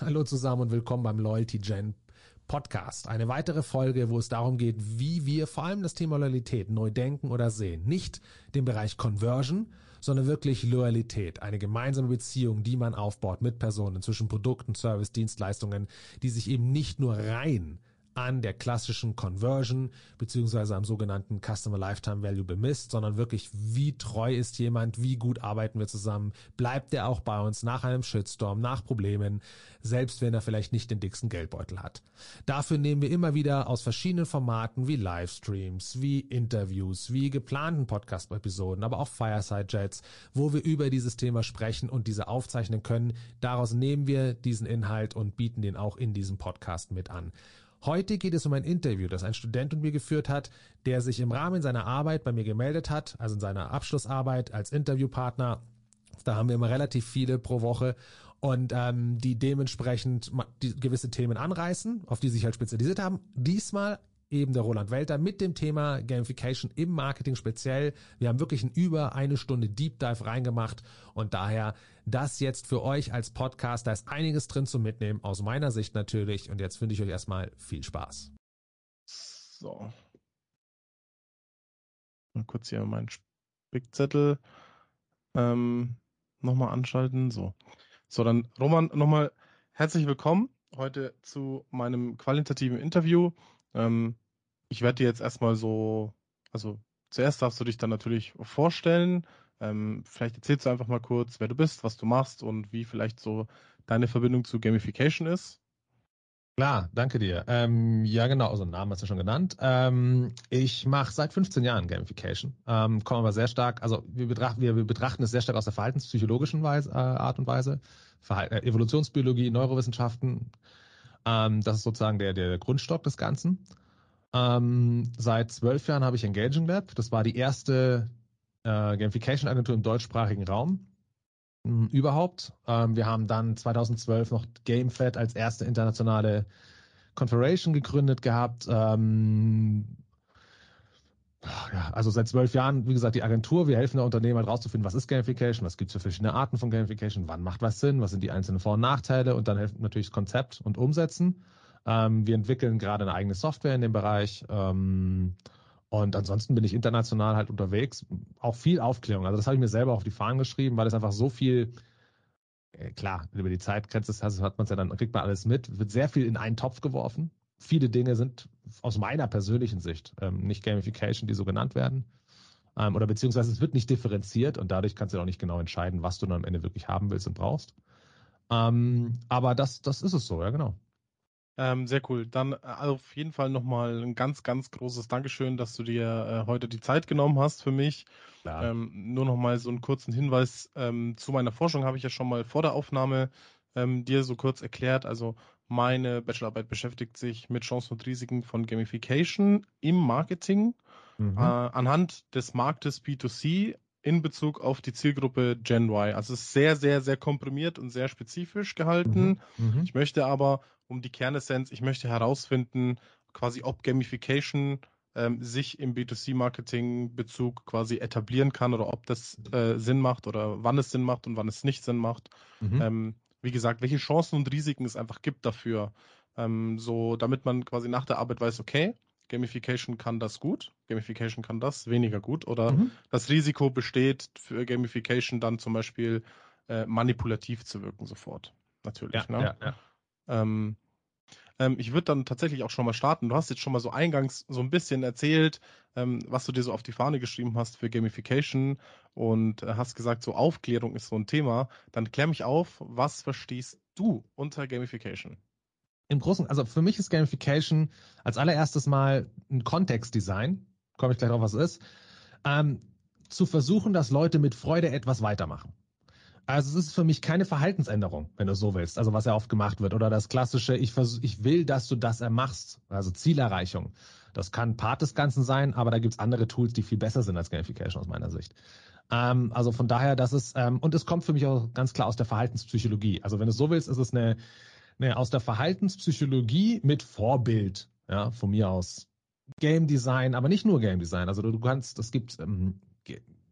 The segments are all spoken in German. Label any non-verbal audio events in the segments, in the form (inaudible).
Hallo zusammen und willkommen beim Loyalty Gen Podcast. Eine weitere Folge, wo es darum geht, wie wir vor allem das Thema Loyalität neu denken oder sehen. Nicht den Bereich Conversion, sondern wirklich Loyalität. Eine gemeinsame Beziehung, die man aufbaut mit Personen zwischen Produkten, Service, Dienstleistungen, die sich eben nicht nur rein an der klassischen Conversion beziehungsweise am sogenannten Customer Lifetime Value bemisst, sondern wirklich, wie treu ist jemand, wie gut arbeiten wir zusammen, bleibt er auch bei uns nach einem Shitstorm, nach Problemen, selbst wenn er vielleicht nicht den dicksten Geldbeutel hat. Dafür nehmen wir immer wieder aus verschiedenen Formaten wie Livestreams, wie Interviews, wie geplanten Podcast-Episoden, aber auch Fireside Jets, wo wir über dieses Thema sprechen und diese aufzeichnen können. Daraus nehmen wir diesen Inhalt und bieten den auch in diesem Podcast mit an. Heute geht es um ein Interview, das ein Student mit mir geführt hat, der sich im Rahmen seiner Arbeit bei mir gemeldet hat, also in seiner Abschlussarbeit als Interviewpartner. Da haben wir immer relativ viele pro Woche und ähm, die dementsprechend die gewisse Themen anreißen, auf die sie sich halt spezialisiert haben. Diesmal eben der Roland Welter mit dem Thema Gamification im Marketing speziell. Wir haben wirklich ein über eine Stunde Deep Dive reingemacht und daher das jetzt für euch als Podcast. Da ist einiges drin zu mitnehmen, aus meiner Sicht natürlich. Und jetzt wünsche ich euch erstmal viel Spaß. So. Mal kurz hier meinen Spickzettel ähm, nochmal anschalten. So. So, dann Roman, nochmal herzlich willkommen heute zu meinem qualitativen Interview. Ähm, ich werde dir jetzt erstmal so, also zuerst darfst du dich dann natürlich vorstellen. Ähm, vielleicht erzählst du einfach mal kurz, wer du bist, was du machst und wie vielleicht so deine Verbindung zu Gamification ist. Klar, danke dir. Ähm, ja, genau, also Namen hast du schon genannt. Ähm, ich mache seit 15 Jahren Gamification. Ähm, kommen aber sehr stark, also wir betrachten, wir, wir betrachten es sehr stark aus der verhaltenspsychologischen Weise, äh, Art und Weise. Verhal äh, Evolutionsbiologie, Neurowissenschaften, ähm, das ist sozusagen der, der Grundstock des Ganzen. Ähm, seit zwölf Jahren habe ich Engaging Lab. Das war die erste äh, Gamification-Agentur im deutschsprachigen Raum hm, überhaupt. Ähm, wir haben dann 2012 noch GameFed als erste internationale Confederation gegründet gehabt. Ähm, ja, also seit zwölf Jahren, wie gesagt, die Agentur. Wir helfen der Unternehmer halt rauszufinden, was ist Gamification, was gibt es für verschiedene Arten von Gamification, wann macht was Sinn, was sind die einzelnen Vor- und Nachteile und dann helfen natürlich das Konzept und Umsetzen. Ähm, wir entwickeln gerade eine eigene Software in dem Bereich. Ähm, und ansonsten bin ich international halt unterwegs. Auch viel Aufklärung. Also das habe ich mir selber auf die Fahnen geschrieben, weil es einfach so viel, äh, klar, über die Zeitgrenze hat man es ja dann, kriegt man alles mit, wird sehr viel in einen Topf geworfen viele Dinge sind aus meiner persönlichen Sicht ähm, nicht Gamification, die so genannt werden. Ähm, oder beziehungsweise es wird nicht differenziert und dadurch kannst du auch nicht genau entscheiden, was du dann am Ende wirklich haben willst und brauchst. Ähm, aber das, das ist es so, ja, genau. Ähm, sehr cool. Dann äh, auf jeden Fall nochmal ein ganz, ganz großes Dankeschön, dass du dir äh, heute die Zeit genommen hast für mich. Ähm, nur nochmal so einen kurzen Hinweis ähm, zu meiner Forschung habe ich ja schon mal vor der Aufnahme ähm, dir so kurz erklärt. Also meine Bachelorarbeit beschäftigt sich mit Chancen und Risiken von Gamification im Marketing mhm. äh, anhand des Marktes B2C in Bezug auf die Zielgruppe Gen Y. Also es ist sehr, sehr, sehr komprimiert und sehr spezifisch gehalten. Mhm. Mhm. Ich möchte aber um die Kernessenz, ich möchte herausfinden, quasi ob Gamification ähm, sich im B2C-Marketing-Bezug quasi etablieren kann oder ob das äh, Sinn macht oder wann es Sinn macht und wann es nicht Sinn macht. Mhm. Ähm, wie gesagt, welche Chancen und Risiken es einfach gibt dafür. Ähm, so, damit man quasi nach der Arbeit weiß, okay, Gamification kann das gut, Gamification kann das weniger gut oder mhm. das Risiko besteht für Gamification dann zum Beispiel äh, manipulativ zu wirken sofort. Natürlich. Ja, ne? ja, ja. Ähm, ähm, ich würde dann tatsächlich auch schon mal starten. Du hast jetzt schon mal so eingangs so ein bisschen erzählt, ähm, was du dir so auf die Fahne geschrieben hast für Gamification und äh, hast gesagt, so Aufklärung ist so ein Thema. Dann klär mich auf, was verstehst du unter Gamification? Im Großen, also für mich ist Gamification als allererstes mal ein Kontextdesign, komme ich gleich drauf, was es ist, ähm, zu versuchen, dass Leute mit Freude etwas weitermachen. Also es ist für mich keine Verhaltensänderung, wenn du so willst, also was ja oft gemacht wird. Oder das klassische, ich, vers ich will, dass du das ermachst, also Zielerreichung. Das kann Part des Ganzen sein, aber da gibt's andere Tools, die viel besser sind als Gamification aus meiner Sicht. Ähm, also von daher, das ist, ähm, und es kommt für mich auch ganz klar aus der Verhaltenspsychologie. Also wenn du so willst, ist es eine, eine aus der Verhaltenspsychologie mit Vorbild, ja, von mir aus. Game Design, aber nicht nur Game Design. Also du, du kannst, es gibt ähm,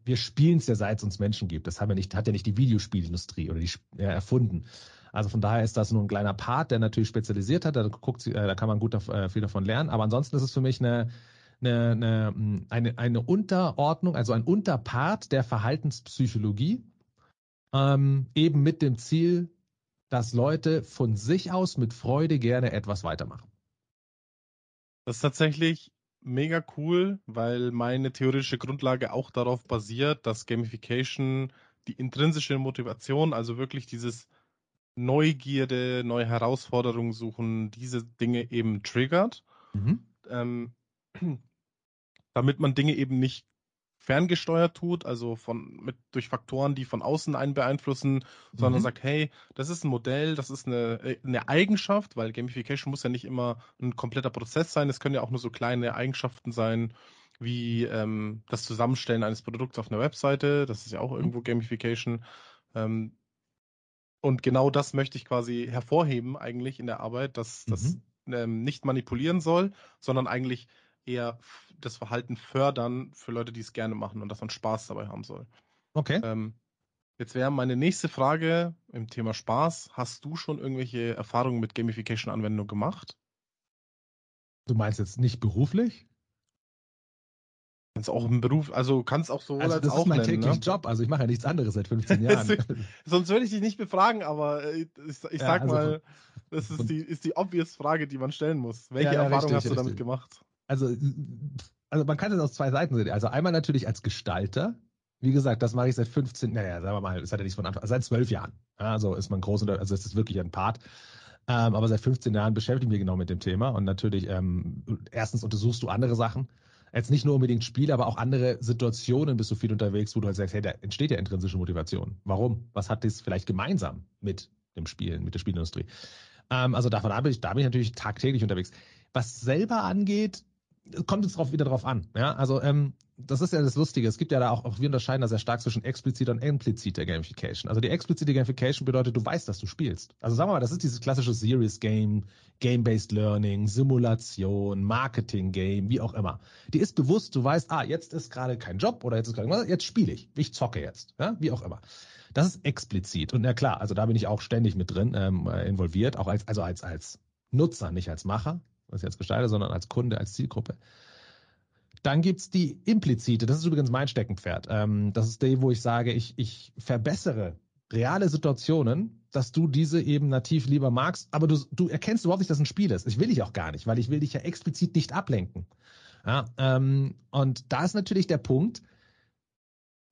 wir spielen es ja, seit es uns Menschen gibt. Das haben wir nicht, hat ja nicht die Videospielindustrie oder die ja, erfunden. Also von daher ist das nur ein kleiner Part, der natürlich spezialisiert hat. Da, guckt, äh, da kann man gut äh, viel davon lernen. Aber ansonsten ist es für mich eine, eine, eine, hm, eine, eine Unterordnung, also ein Unterpart der Verhaltenspsychologie, ähm, eben mit dem Ziel, dass Leute von sich aus mit Freude gerne etwas weitermachen. Das ist tatsächlich mega cool, weil meine theoretische Grundlage auch darauf basiert, dass Gamification die intrinsische Motivation, also wirklich dieses Neugierde, neue Herausforderungen suchen, diese Dinge eben triggert. Mhm. Ähm, (clears throat) damit man Dinge eben nicht ferngesteuert tut, also von mit durch Faktoren, die von außen einen beeinflussen, sondern mhm. sagt, hey, das ist ein Modell, das ist eine, äh, eine Eigenschaft, weil Gamification muss ja nicht immer ein kompletter Prozess sein, es können ja auch nur so kleine Eigenschaften sein, wie ähm, das Zusammenstellen eines Produkts auf einer Webseite, das ist ja auch mhm. irgendwo Gamification. Ähm, und genau das möchte ich quasi hervorheben eigentlich in der Arbeit, dass mhm. das ähm, nicht manipulieren soll, sondern eigentlich eher das Verhalten fördern für Leute, die es gerne machen und dass man Spaß dabei haben soll. Okay. Ähm, jetzt wäre meine nächste Frage im Thema Spaß. Hast du schon irgendwelche Erfahrungen mit Gamification-Anwendungen gemacht? Du meinst jetzt nicht beruflich? Kannst auch im Beruf, also kannst auch so also als das auch ist mein täglicher ne? Job, also ich mache ja nichts anderes seit 15 (laughs) Jahren. Sonst würde ich dich nicht befragen, aber äh, ich, ich Ja, sag also mal, das ist die, ist die obvious Frage, die man stellen muss. Welche Ja, ja, Erfahrung richtig, hast du damit richtig. gemacht? Also, also man kann das aus zwei Seiten sehen. Also einmal natürlich als Gestalter. Wie gesagt, das mache ich seit 15, naja, sagen wir mal, es hat ja nichts von Anfang, seit 12 Jahren. Ja, also ist man groß, also es ist wirklich ein Part. Ähm, aber seit 15 Jahren beschäftige ich mich genau mit dem Thema und natürlich, ähm, erstens untersuchst du andere Sachen. Jetzt nicht nur unbedingt Spiele, aber auch andere Situationen bist du viel unterwegs, wo du halt sagst, hey, da entsteht ja intrinsische Motivation. Warum? Was hat das vielleicht gemeinsam mit dem Spielen, mit der Spielindustrie? Ähm, also davon ab, ich, da bin ich natürlich tagtäglich unterwegs. Was selber angeht, kommt es drauf, wieder drauf an. Ja, also ähm, das ist ja das Lustige. Es gibt ja da auch, auch wir unterscheiden da sehr stark zwischen expliziter und impliziter Gamification. Also die explizite Gamification bedeutet, du weißt, dass du spielst. Also sagen wir mal, das ist dieses klassische Serious Game, Game-Based Learning, Simulation, Marketing-Game, wie auch immer. Die ist bewusst, du weißt, ah, jetzt ist gerade kein Job oder jetzt ist gerade jetzt spiele ich. Ich zocke jetzt. Ja, wie auch immer. Das ist explizit. Und ja klar, also da bin ich auch ständig mit drin ähm, äh, involviert, auch als, also als, als Nutzer, nicht als Macher, was ich jetzt gestalte, sondern als Kunde, als Zielgruppe. Dann gibt's die implizite, das ist übrigens mein Steckenpferd. Ähm, das ist die, wo ich sage, ich, ich verbessere reale Situationen, dass du diese eben nativ lieber magst, aber du, du erkennst überhaupt nicht, dass es ein Spiel ist. Ich will dich auch gar nicht, weil ich will dich ja explizit nicht ablenken. Ja, ähm, und da ist natürlich der Punkt,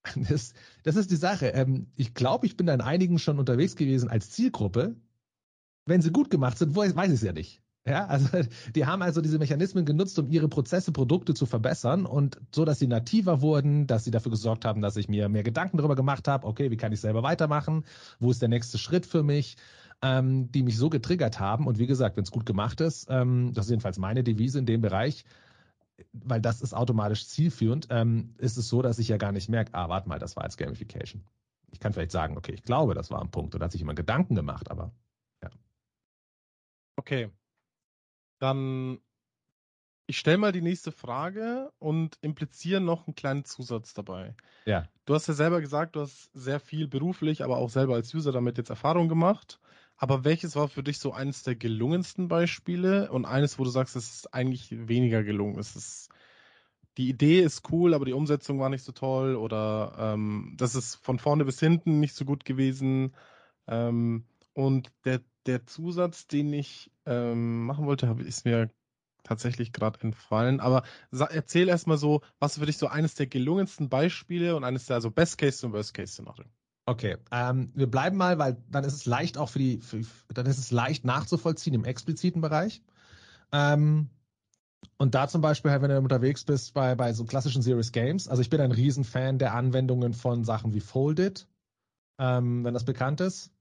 (laughs) das, das ist die Sache. Ähm, ich glaube, ich bin da in einigen schon unterwegs gewesen als Zielgruppe. Wenn sie gut gemacht sind, weiß ich es ja nicht. Ja, also (laughs) die haben also diese Mechanismen genutzt, um ihre Prozesse, Produkte zu verbessern und so, dass sie nativer wurden, dass sie dafür gesorgt haben, dass ich mir mehr Gedanken darüber gemacht habe, okay, wie kann ich selber weitermachen, wo ist der nächste Schritt für mich, ähm, die mich so getriggert haben. Und wie gesagt, wenn es gut gemacht ist, ähm, das ist jedenfalls meine Devise in dem Bereich, weil das ist automatisch zielführend, ähm, ist es so, dass ich ja gar nicht merke, ah, warte mal, das war jetzt Gamification. Ich kann vielleicht sagen, okay, ich glaube, das war ein Punkt und da hat sich jemand Gedanken gemacht, aber Okay. Dann ich stelle mal die nächste Frage und impliziere noch einen kleinen Zusatz dabei. ja. Du hast ja selber gesagt, du hast sehr viel beruflich, aber auch selber als User damit jetzt Erfahrung gemacht. Aber welches war für dich so eines der gelungensten Beispiele und eines, wo du sagst, es ist eigentlich weniger gelungen? Es ist, die Idee ist cool, aber die Umsetzung war nicht so toll oder ähm, das ist von vorne bis hinten nicht so gut gewesen. Ähm, und der, der Zusatz, den ich ähm, machen wollte, ist mir tatsächlich gerade entfallen. Aber erzähl erstmal so, was für dich so eines der gelungensten Beispiele und eines der so Best Case und Worst Case Szenarien. Okay, ähm, wir bleiben mal, weil dann ist es leicht auch für die, für, dann ist es leicht nachzuvollziehen im expliziten Bereich. Ähm, und da zum Beispiel, halt, wenn du unterwegs bist bei, bei so klassischen Serious Games, also ich bin ein Riesenfan der Anwendungen von Sachen wie Folded, ähm, wenn das bekannt ist,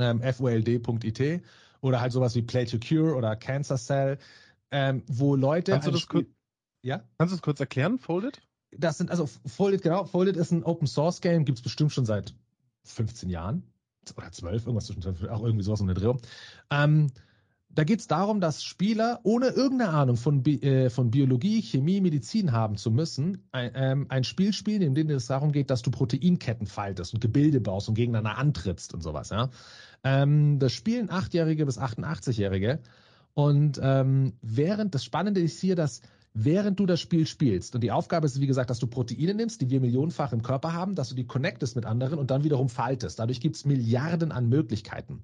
ähm, fold.it oder halt sowas wie Play to Cure oder Cancer Cell, ähm, wo Leute. Kannst du das kurz- Ja? Kannst du es kurz erklären, Folded? Das sind, also Folded, genau, Folded ist ein Open Source Game, gibt's bestimmt schon seit 15 Jahren oder 12, irgendwas zwischen 12, auch irgendwie sowas um den Dreh. rum. Ähm, da geht es darum, dass Spieler ohne irgendeine Ahnung von, Bi äh, von Biologie, Chemie, Medizin haben zu müssen, ein, ähm, ein Spiel spielen, in dem es darum geht, dass du Proteinketten faltest und Gebilde baust und gegeneinander antrittst und sowas. Ja? Ähm, das spielen Achtjährige bis 88-Jährige. Und ähm, während das Spannende ist hier, dass während du das Spiel spielst, und die Aufgabe ist, wie gesagt, dass du Proteine nimmst, die wir millionenfach im Körper haben, dass du die connectest mit anderen und dann wiederum faltest. Dadurch gibt es Milliarden an Möglichkeiten.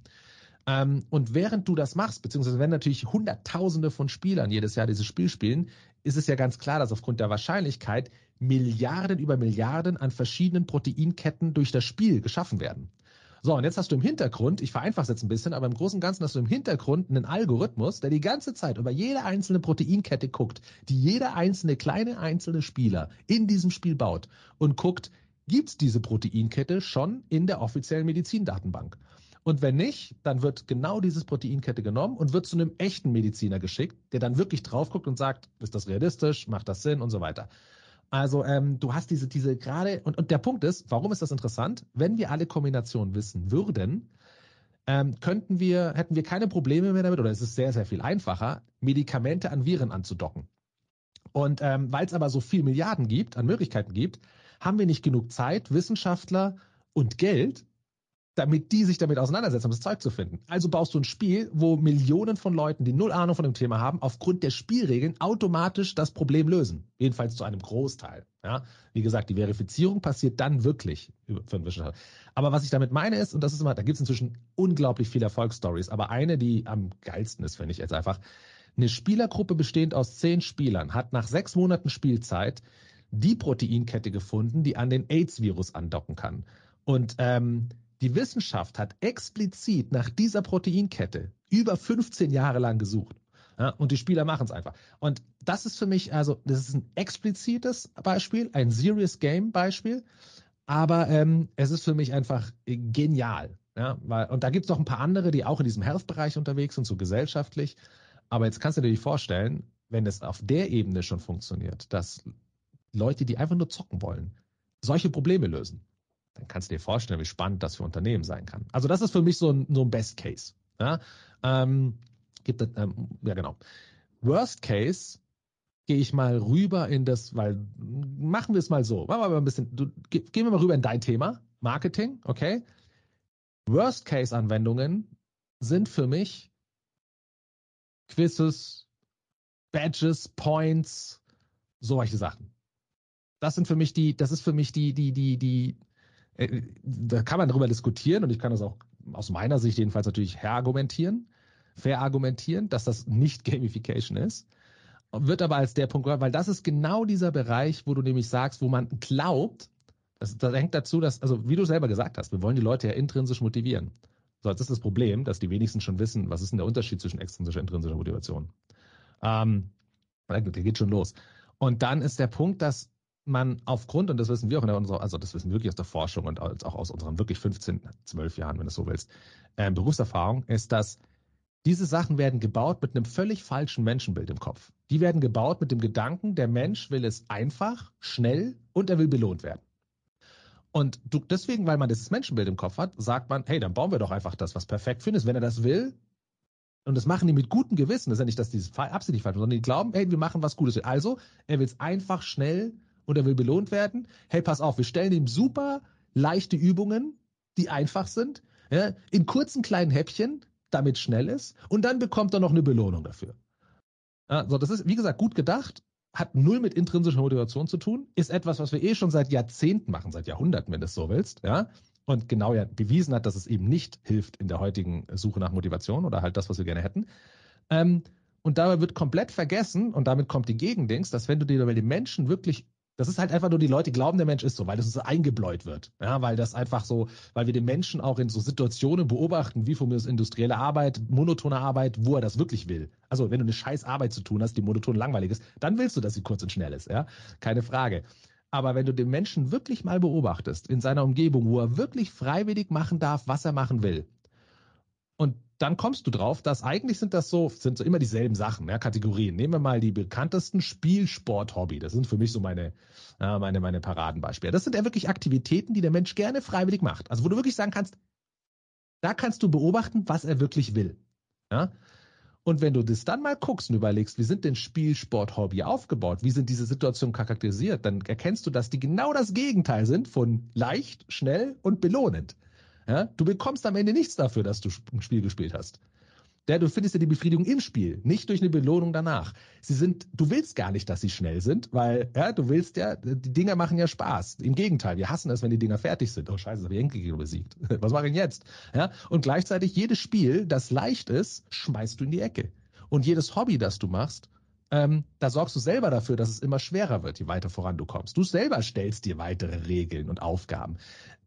Ähm, und während du das machst, beziehungsweise wenn natürlich Hunderttausende von Spielern jedes Jahr dieses Spiel spielen, ist es ja ganz klar, dass aufgrund der Wahrscheinlichkeit Milliarden über Milliarden an verschiedenen Proteinketten durch das Spiel geschaffen werden. So, und jetzt hast du im Hintergrund, ich vereinfache es jetzt ein bisschen, aber im Großen und Ganzen hast du im Hintergrund einen Algorithmus, der die ganze Zeit über jede einzelne Proteinkette guckt, die jeder einzelne kleine einzelne Spieler in diesem Spiel baut und guckt, gibt es diese Proteinkette schon in der offiziellen Medizindatenbank? Und wenn nicht, dann wird genau dieses Proteinkette genommen und wird zu einem echten Mediziner geschickt, der dann wirklich drauf guckt und sagt, ist das realistisch, macht das Sinn und so weiter. Also ähm, du hast diese, diese gerade, und, und der Punkt ist, warum ist das interessant? Wenn wir alle Kombinationen wissen würden, ähm, könnten wir, hätten wir keine Probleme mehr damit, oder es ist sehr, sehr viel einfacher, Medikamente an Viren anzudocken. Und ähm, weil es aber so viel Milliarden gibt, an Möglichkeiten gibt, haben wir nicht genug Zeit, Wissenschaftler und Geld, damit die sich damit auseinandersetzen, um das Zeug zu finden. Also baust du ein Spiel, wo Millionen von Leuten, die null Ahnung von dem Thema haben, aufgrund der Spielregeln automatisch das Problem lösen. Jedenfalls zu einem Großteil. Ja? Wie gesagt, die Verifizierung passiert dann wirklich für einen Wissenschaftler. Aber was ich damit meine ist, und das ist immer, da gibt es inzwischen unglaublich viele Erfolgsstories, aber eine, die am geilsten ist, finde ich jetzt einfach, eine Spielergruppe bestehend aus zehn Spielern hat nach sechs Monaten Spielzeit die Proteinkette gefunden, die an den AIDS-Virus andocken kann. Und ähm, die Wissenschaft hat explizit nach dieser Proteinkette über 15 Jahre lang gesucht. Ja, und die Spieler machen es einfach. Und das ist für mich, also, das ist ein explizites Beispiel, ein Serious Game Beispiel, aber ähm, es ist für mich einfach genial. Ja, weil, und da gibt es noch ein paar andere, die auch in diesem Health-Bereich unterwegs sind, so gesellschaftlich. Aber jetzt kannst du dir nicht vorstellen, wenn es auf der Ebene schon funktioniert, dass Leute, die einfach nur zocken wollen, solche Probleme lösen dann kannst du dir vorstellen, wie spannend das für Unternehmen sein kann. Also das ist für mich so ein, so ein Best Case. Ja, ähm, gibt, ähm, ja genau. Worst Case gehe ich mal rüber in das, weil machen wir es mal so. Machen wir mal ein bisschen, du, gehen wir mal rüber in dein Thema, Marketing, okay? Worst Case Anwendungen sind für mich Quizzes, Badges, Points, solche Sachen. Das sind für mich die, das ist für mich die, die, die, die, da kann man darüber diskutieren und ich kann das auch aus meiner Sicht jedenfalls natürlich verargumentieren, verargumentieren, dass das nicht (laughs) Gamification ist. Wird aber als der Punkt, weil das ist genau dieser Bereich, wo du nämlich sagst, wo man glaubt, das, das hängt dazu, dass, also wie du selber gesagt hast, wir wollen die Leute ja intrinsisch motivieren. So, jetzt ist das Problem, dass die wenigsten schon wissen, was ist denn der Unterschied zwischen extrinsischer und intrinsischer Motivation. Ähm, der geht schon los. Und dann ist der Punkt, dass man aufgrund, und das wissen wir auch in unserer, also das wissen wir wirklich aus der Forschung und auch aus unseren wirklich 15, 12 Jahren, wenn du so willst, äh, Berufserfahrung, ist, dass diese Sachen werden gebaut mit einem völlig falschen Menschenbild im Kopf. Die werden gebaut mit dem Gedanken, der Mensch will es einfach, schnell und er will belohnt werden. Und du, deswegen, weil man dieses Menschenbild im Kopf hat, sagt man, hey, dann bauen wir doch einfach das, was perfekt findest. Wenn er das will, und das machen die mit gutem Gewissen, das ist ja nicht, dass die absichtlich falsch sondern die glauben, hey, wir machen was Gutes. Also, er will es einfach schnell und er will belohnt werden. Hey, pass auf, wir stellen ihm super leichte Übungen, die einfach sind, ja, in kurzen kleinen Häppchen, damit schnell ist, und dann bekommt er noch eine Belohnung dafür. Ja, so, das ist, wie gesagt, gut gedacht, hat null mit intrinsischer Motivation zu tun, ist etwas, was wir eh schon seit Jahrzehnten machen, seit Jahrhunderten, wenn du es so willst, ja. Und genau ja bewiesen hat, dass es eben nicht hilft in der heutigen Suche nach Motivation oder halt das, was wir gerne hätten. Ähm, und dabei wird komplett vergessen, und damit kommt die Gegendings, dass wenn du dir bei den Menschen wirklich das ist halt einfach nur, die Leute glauben, der Mensch ist so, weil das so eingebläut wird. Ja, weil das einfach so, weil wir den Menschen auch in so Situationen beobachten, wie von mir ist industrielle Arbeit, monotone Arbeit, wo er das wirklich will. Also, wenn du eine scheiß Arbeit zu tun hast, die monoton langweilig ist, dann willst du, dass sie kurz und schnell ist, ja? Keine Frage. Aber wenn du den Menschen wirklich mal beobachtest, in seiner Umgebung, wo er wirklich freiwillig machen darf, was er machen will, und dann kommst du drauf, dass eigentlich sind das so, sind so immer dieselben Sachen, ja, Kategorien. Nehmen wir mal die bekanntesten Spielsport, Hobby. Das sind für mich so meine, äh, meine, meine Paradenbeispiele. Das sind ja wirklich Aktivitäten, die der Mensch gerne freiwillig macht. Also wo du wirklich sagen kannst, da kannst du beobachten, was er wirklich will. Ja? Und wenn du das dann mal guckst und überlegst, wie sind denn Spielsport, Hobby aufgebaut, wie sind diese Situationen charakterisiert, dann erkennst du, dass die genau das Gegenteil sind von leicht, schnell und belohnend. Ja? Du bekommst am Ende nichts dafür, dass du ein Spiel gespielt hast. Ja, du findest ja die Befriedigung im Spiel, nicht durch eine Belohnung danach. Sie sind, du willst gar nicht, dass sie schnell sind, weil ja, du willst ja, die Dinger machen ja Spaß. Im Gegenteil, wir hassen es, wenn die Dinger fertig sind. Oh Scheiße, habe ich Enkelgegner besiegt. (laughs) Was mache ich jetzt? Ja, und gleichzeitig jedes Spiel, das leicht ist, schmeißt du in die Ecke. Und jedes Hobby, das du machst, ähm, da sorgst du selber dafür, dass es immer schwerer wird, je weiter voran du kommst. Du selber stellst dir weitere Regeln und Aufgaben.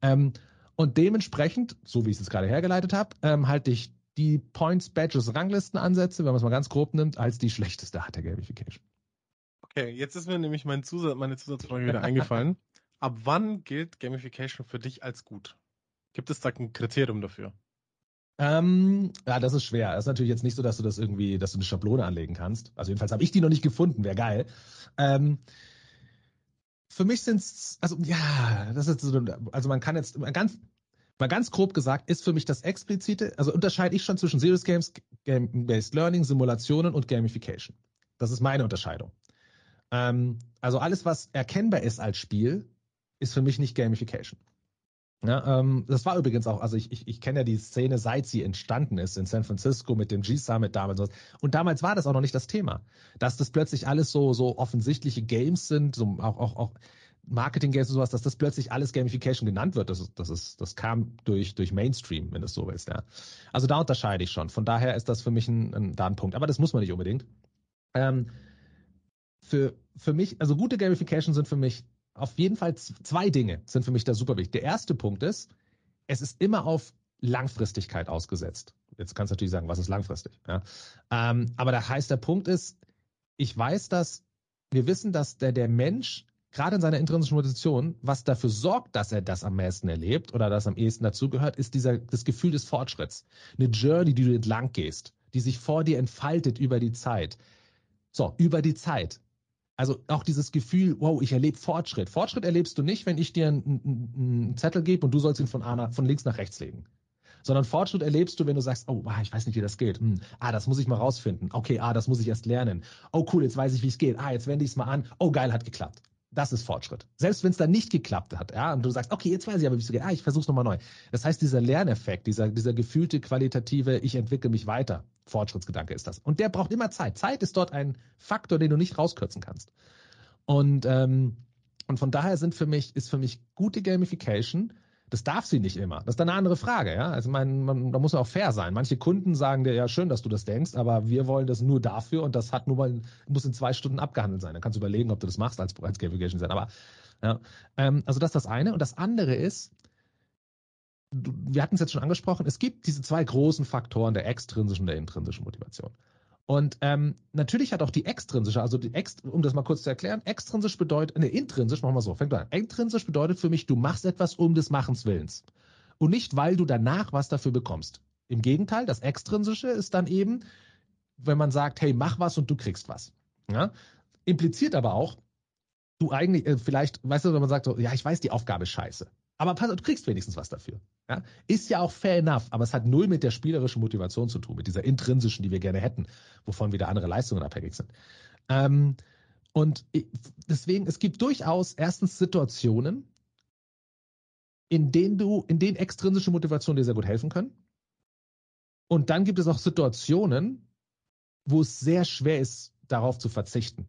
Ähm, und dementsprechend, so wie ich es jetzt gerade hergeleitet habe, ähm, halte ich die Points, Badges, Ranglisten ansetze, wenn man es mal ganz grob nimmt, als die schlechteste Art der Gamification. Okay, jetzt ist mir nämlich mein Zusatz, meine Zusatzfrage wieder eingefallen. (laughs) Ab wann gilt Gamification für dich als gut? Gibt es da ein Kriterium dafür? Ähm, ja, das ist schwer. Das ist natürlich jetzt nicht so, dass du das irgendwie, dass du eine Schablone anlegen kannst. Also jedenfalls habe ich die noch nicht gefunden, wäre geil. Ähm, für mich sind es, also ja, das ist so, also man kann jetzt ganz, mal ganz grob gesagt, ist für mich das explizite, also unterscheide ich schon zwischen Serious Games, Game-Based Learning, Simulationen und Gamification. Das ist meine Unterscheidung. Ähm, also alles, was erkennbar ist als Spiel, ist für mich nicht Gamification. Ja, ähm, das war übrigens auch, also ich, ich, ich kenne ja die Szene, seit sie entstanden ist in San Francisco mit dem G-Summit damals. Und damals war das auch noch nicht das Thema. Dass das plötzlich alles so, so offensichtliche Games sind, so auch, auch, auch Marketing-Games und sowas, dass das plötzlich alles Gamification genannt wird. Das, das, ist, das kam durch, durch Mainstream, wenn es so willst. Ja. Also da unterscheide ich schon. Von daher ist das für mich ein, ein, da ein Punkt. Aber das muss man nicht unbedingt. Ähm, für, für mich, also gute Gamification sind für mich auf jeden Fall zwei Dinge sind für mich da super wichtig. Der erste Punkt ist, es ist immer auf Langfristigkeit ausgesetzt. Jetzt kannst du natürlich sagen, was ist langfristig? Ja? Ähm, aber da heißt der Punkt ist, ich weiß, dass wir wissen, dass der, der Mensch gerade in seiner intrinsischen Motivation, was dafür sorgt, dass er das am meisten erlebt oder das am ehesten dazugehört, ist dieser, das Gefühl des Fortschritts. Eine Journey, die du entlang gehst, die sich vor dir entfaltet über die Zeit. So, über die Zeit. Also auch dieses Gefühl, wow, ich erlebe Fortschritt. Fortschritt erlebst du nicht, wenn ich dir einen, einen Zettel gebe und du sollst ihn von, A nach, von links nach rechts legen. Sondern Fortschritt erlebst du, wenn du sagst, oh, ich weiß nicht, wie das geht. Hm, ah, das muss ich mal rausfinden. Okay, ah, das muss ich erst lernen. Oh, cool, jetzt weiß ich, wie es geht. Ah, jetzt wende ich es mal an. Oh, geil, hat geklappt. Das ist Fortschritt. Selbst wenn es dann nicht geklappt hat, ja, und du sagst, okay, jetzt weiß ich aber, wie es geht. Ah, ich versuche nochmal neu. Das heißt, dieser Lerneffekt, dieser, dieser gefühlte qualitative, ich entwickle mich weiter, Fortschrittsgedanke ist das. Und der braucht immer Zeit. Zeit ist dort ein Faktor, den du nicht rauskürzen kannst. Und, ähm, und von daher sind für mich, ist für mich gute Gamification, das darf sie nicht immer. Das ist dann eine andere Frage, ja. Also mein, man, da muss man auch fair sein. Manche Kunden sagen dir, ja, schön, dass du das denkst, aber wir wollen das nur dafür und das hat nur mal, muss in zwei Stunden abgehandelt sein. Dann kannst du überlegen, ob du das machst als, als Gamification sein. Aber ja, ähm, also das ist das eine. Und das andere ist, wir hatten es jetzt schon angesprochen, es gibt diese zwei großen Faktoren der extrinsischen und der intrinsischen Motivation. Und ähm, natürlich hat auch die extrinsische, also die ext, um das mal kurz zu erklären, extrinsisch bedeutet, ne, intrinsisch, machen wir so, fängt an. Intrinsisch bedeutet für mich, du machst etwas um des Machens Willens. Und nicht, weil du danach was dafür bekommst. Im Gegenteil, das Extrinsische ist dann eben, wenn man sagt, hey, mach was und du kriegst was. Ja? Impliziert aber auch, du eigentlich, äh, vielleicht, weißt du, wenn man sagt so, ja, ich weiß, die Aufgabe ist scheiße. Aber pass, du kriegst wenigstens was dafür. Ja? Ist ja auch fair enough, aber es hat null mit der spielerischen Motivation zu tun, mit dieser intrinsischen, die wir gerne hätten, wovon wieder andere Leistungen abhängig sind. Ähm, und deswegen, es gibt durchaus erstens Situationen, in denen du, in denen extrinsische Motivationen dir sehr gut helfen können. Und dann gibt es auch Situationen, wo es sehr schwer ist, darauf zu verzichten.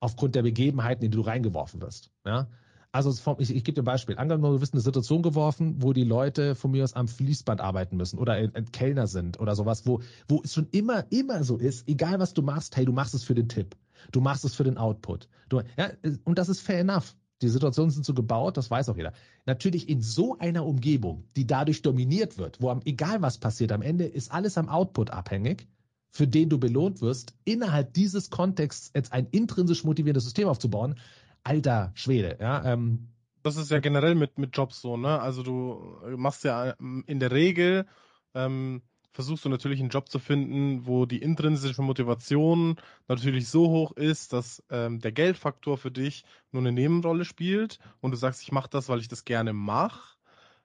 Aufgrund der Begebenheiten, in die du reingeworfen wirst. Ja? Also ich, ich gebe dir ein Beispiel. Angenommen, du wirst in eine Situation geworfen, wo die Leute von mir aus am Fließband arbeiten müssen oder ein, ein Kellner sind oder sowas, wo, wo es schon immer, immer so ist, egal was du machst, hey, du machst es für den Tipp. Du machst es für den Output. Du, ja, und das ist fair enough. Die Situationen sind so gebaut, das weiß auch jeder. Natürlich in so einer Umgebung, die dadurch dominiert wird, wo am, egal was passiert, am Ende ist alles am Output abhängig, für den du belohnt wirst, innerhalb dieses Kontexts jetzt ein intrinsisch motivierendes System aufzubauen, alter Schwede, ja. Ähm, das ist ja generell mit, mit Jobs so, ne? Also du machst ja ähm, in der Regel, ähm, versuchst du natürlich einen Job zu finden, wo die intrinsische Motivation natürlich so hoch ist, dass ähm, der Geldfaktor für dich nur eine Nebenrolle spielt und du sagst, ich mache das, weil ich das gerne mache.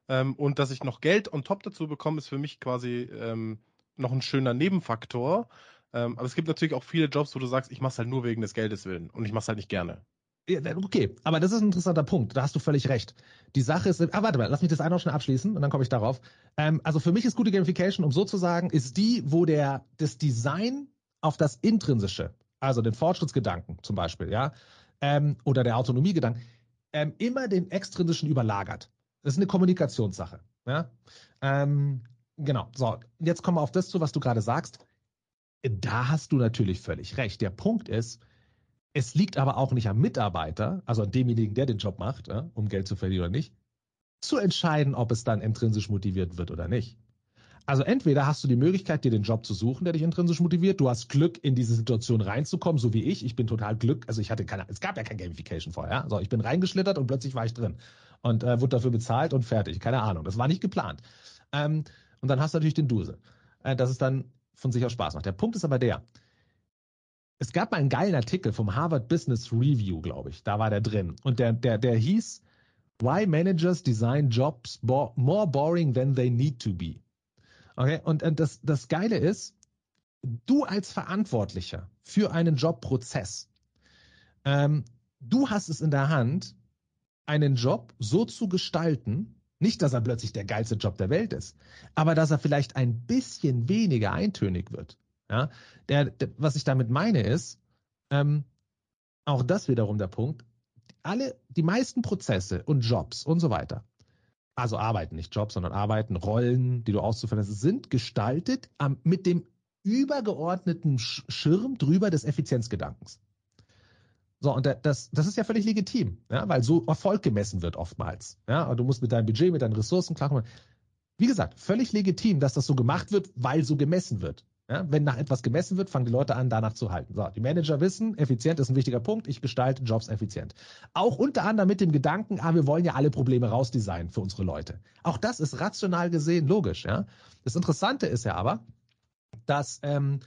Ähm, und dass ich noch Geld on top dazu bekomme, ist für mich quasi ähm, noch ein schöner Nebenfaktor. Ähm, aber es gibt natürlich auch viele Jobs, wo du sagst, ich mache es halt nur wegen des Geldes willen und ich mache es halt nicht gerne. Okay, aber das ist ein interessanter Punkt. Da hast du völlig recht. Die Sache ist, ah, warte mal, lass mich das eine noch schnell abschließen und dann komme ich darauf. Ähm, also für mich ist gute Gamification, um so zu sagen, ist die, wo der das Design auf das Intrinsische, also den Fortschrittsgedanken zum Beispiel, ja, ähm, oder der Autonomiegedanken, ähm, immer den extrinsischen überlagert. Das ist eine Kommunikationssache. Ja? Ähm, genau. So, jetzt kommen wir auf das zu, was du gerade sagst. Da hast du natürlich völlig recht. Der Punkt ist, es liegt aber auch nicht am Mitarbeiter, also an demjenigen, der den Job macht, ja, um Geld zu verdienen oder nicht, zu entscheiden, ob es dann intrinsisch motiviert wird oder nicht. Also entweder hast du die Möglichkeit, dir den Job zu suchen, der dich intrinsisch motiviert. Du hast Glück, in diese Situation reinzukommen, so wie ich. Ich bin total Glück. Also ich hatte keine, es gab ja kein Gamification vorher. Also ich bin reingeschlittert und plötzlich war ich drin und äh, wurde dafür bezahlt und fertig. Keine Ahnung. Das war nicht geplant. Ähm, und dann hast du natürlich den Duse, äh, dass es dann von sich aus Spaß macht. Der Punkt ist aber der, es gab mal einen geilen Artikel vom Harvard Business Review, glaube ich. Da war der drin. Und der, der, der hieß Why Managers Design Jobs More Boring Than They Need to Be. Okay, und, und das, das Geile ist, du als Verantwortlicher für einen Jobprozess, ähm, du hast es in der Hand, einen Job so zu gestalten, nicht, dass er plötzlich der geilste Job der Welt ist, aber dass er vielleicht ein bisschen weniger eintönig wird. Ja, der, der, was ich damit meine ist, ähm, auch das wiederum der Punkt, alle, die meisten Prozesse und Jobs und so weiter, also Arbeiten, nicht Jobs, sondern Arbeiten, Rollen, die du auszuführen hast, sind gestaltet ähm, mit dem übergeordneten Schirm drüber des Effizienzgedankens. So, und das, das ist ja völlig legitim, ja, weil so Erfolg gemessen wird oftmals. Ja, und du musst mit deinem Budget, mit deinen Ressourcen klarkommen. Wie gesagt, völlig legitim, dass das so gemacht wird, weil so gemessen wird. Ja, wenn nach etwas gemessen wird, fangen die Leute an, danach zu halten. So, die Manager wissen, effizient ist ein wichtiger Punkt, ich gestalte Jobs effizient. Auch unter anderem mit dem Gedanken, ah, wir wollen ja alle Probleme rausdesignen für unsere Leute. Auch das ist rational gesehen logisch. Ja? Das Interessante ist ja aber, dass, ähm,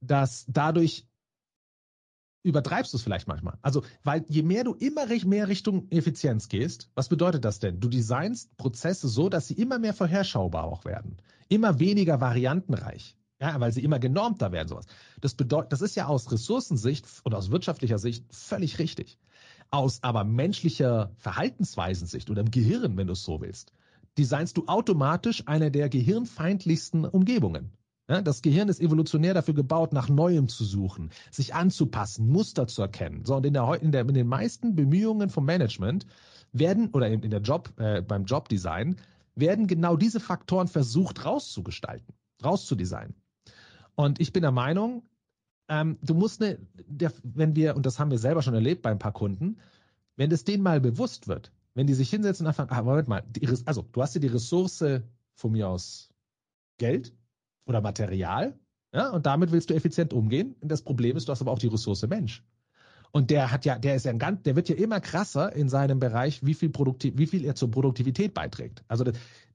dass dadurch übertreibst du es vielleicht manchmal. Also, weil je mehr du immer mehr Richtung Effizienz gehst, was bedeutet das denn? Du designst Prozesse so, dass sie immer mehr vorherschaubar auch werden. Immer weniger variantenreich. Ja, weil sie immer genormter werden, sowas. Das bedeutet, das ist ja aus Ressourcensicht und aus wirtschaftlicher Sicht völlig richtig. Aus aber menschlicher Verhaltensweisensicht oder im Gehirn, wenn du es so willst, designst du automatisch eine der gehirnfeindlichsten Umgebungen. Ja, das Gehirn ist evolutionär dafür gebaut, nach Neuem zu suchen, sich anzupassen, Muster zu erkennen. So, und in, der, in, der, in den meisten Bemühungen vom Management werden, oder in, in der Job, äh, beim Jobdesign, werden genau diese Faktoren versucht rauszugestalten, rauszudesignen. Und ich bin der Meinung, ähm, du musst eine, der, wenn wir, und das haben wir selber schon erlebt bei ein paar Kunden, wenn es denen mal bewusst wird, wenn die sich hinsetzen und anfangen, ah, Moment mal, die, also du hast dir die Ressource von mir aus Geld oder Material, ja, und damit willst du effizient umgehen. Und das Problem ist, du hast aber auch die Ressource Mensch. Und der hat ja, der ist ja ein ganz, der wird ja immer krasser in seinem Bereich, wie viel Produktiv, wie viel er zur Produktivität beiträgt. Also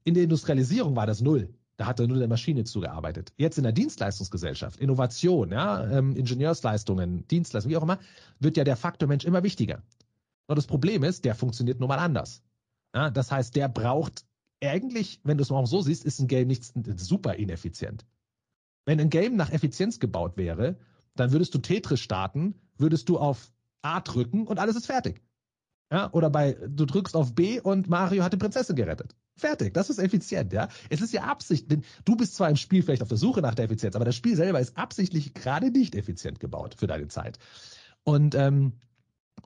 in der Industrialisierung war das null. Da hat er nur der Maschine zugearbeitet. Jetzt in der Dienstleistungsgesellschaft, Innovation, ja, ähm, Ingenieursleistungen, Dienstleistungen, wie auch immer, wird ja der Faktor Mensch immer wichtiger. Nur das Problem ist, der funktioniert nun mal anders. Ja, das heißt, der braucht eigentlich, wenn du es mal so siehst, ist ein Game nicht super ineffizient. Wenn ein Game nach Effizienz gebaut wäre, dann würdest du Tetris starten, würdest du auf A drücken und alles ist fertig. Ja, oder bei, du drückst auf B und Mario hat die Prinzessin gerettet. Fertig. Das ist effizient, ja. Es ist ja Absicht, denn du bist zwar im Spiel vielleicht auf der Suche nach der Effizienz, aber das Spiel selber ist absichtlich gerade nicht effizient gebaut für deine Zeit. Und, ähm,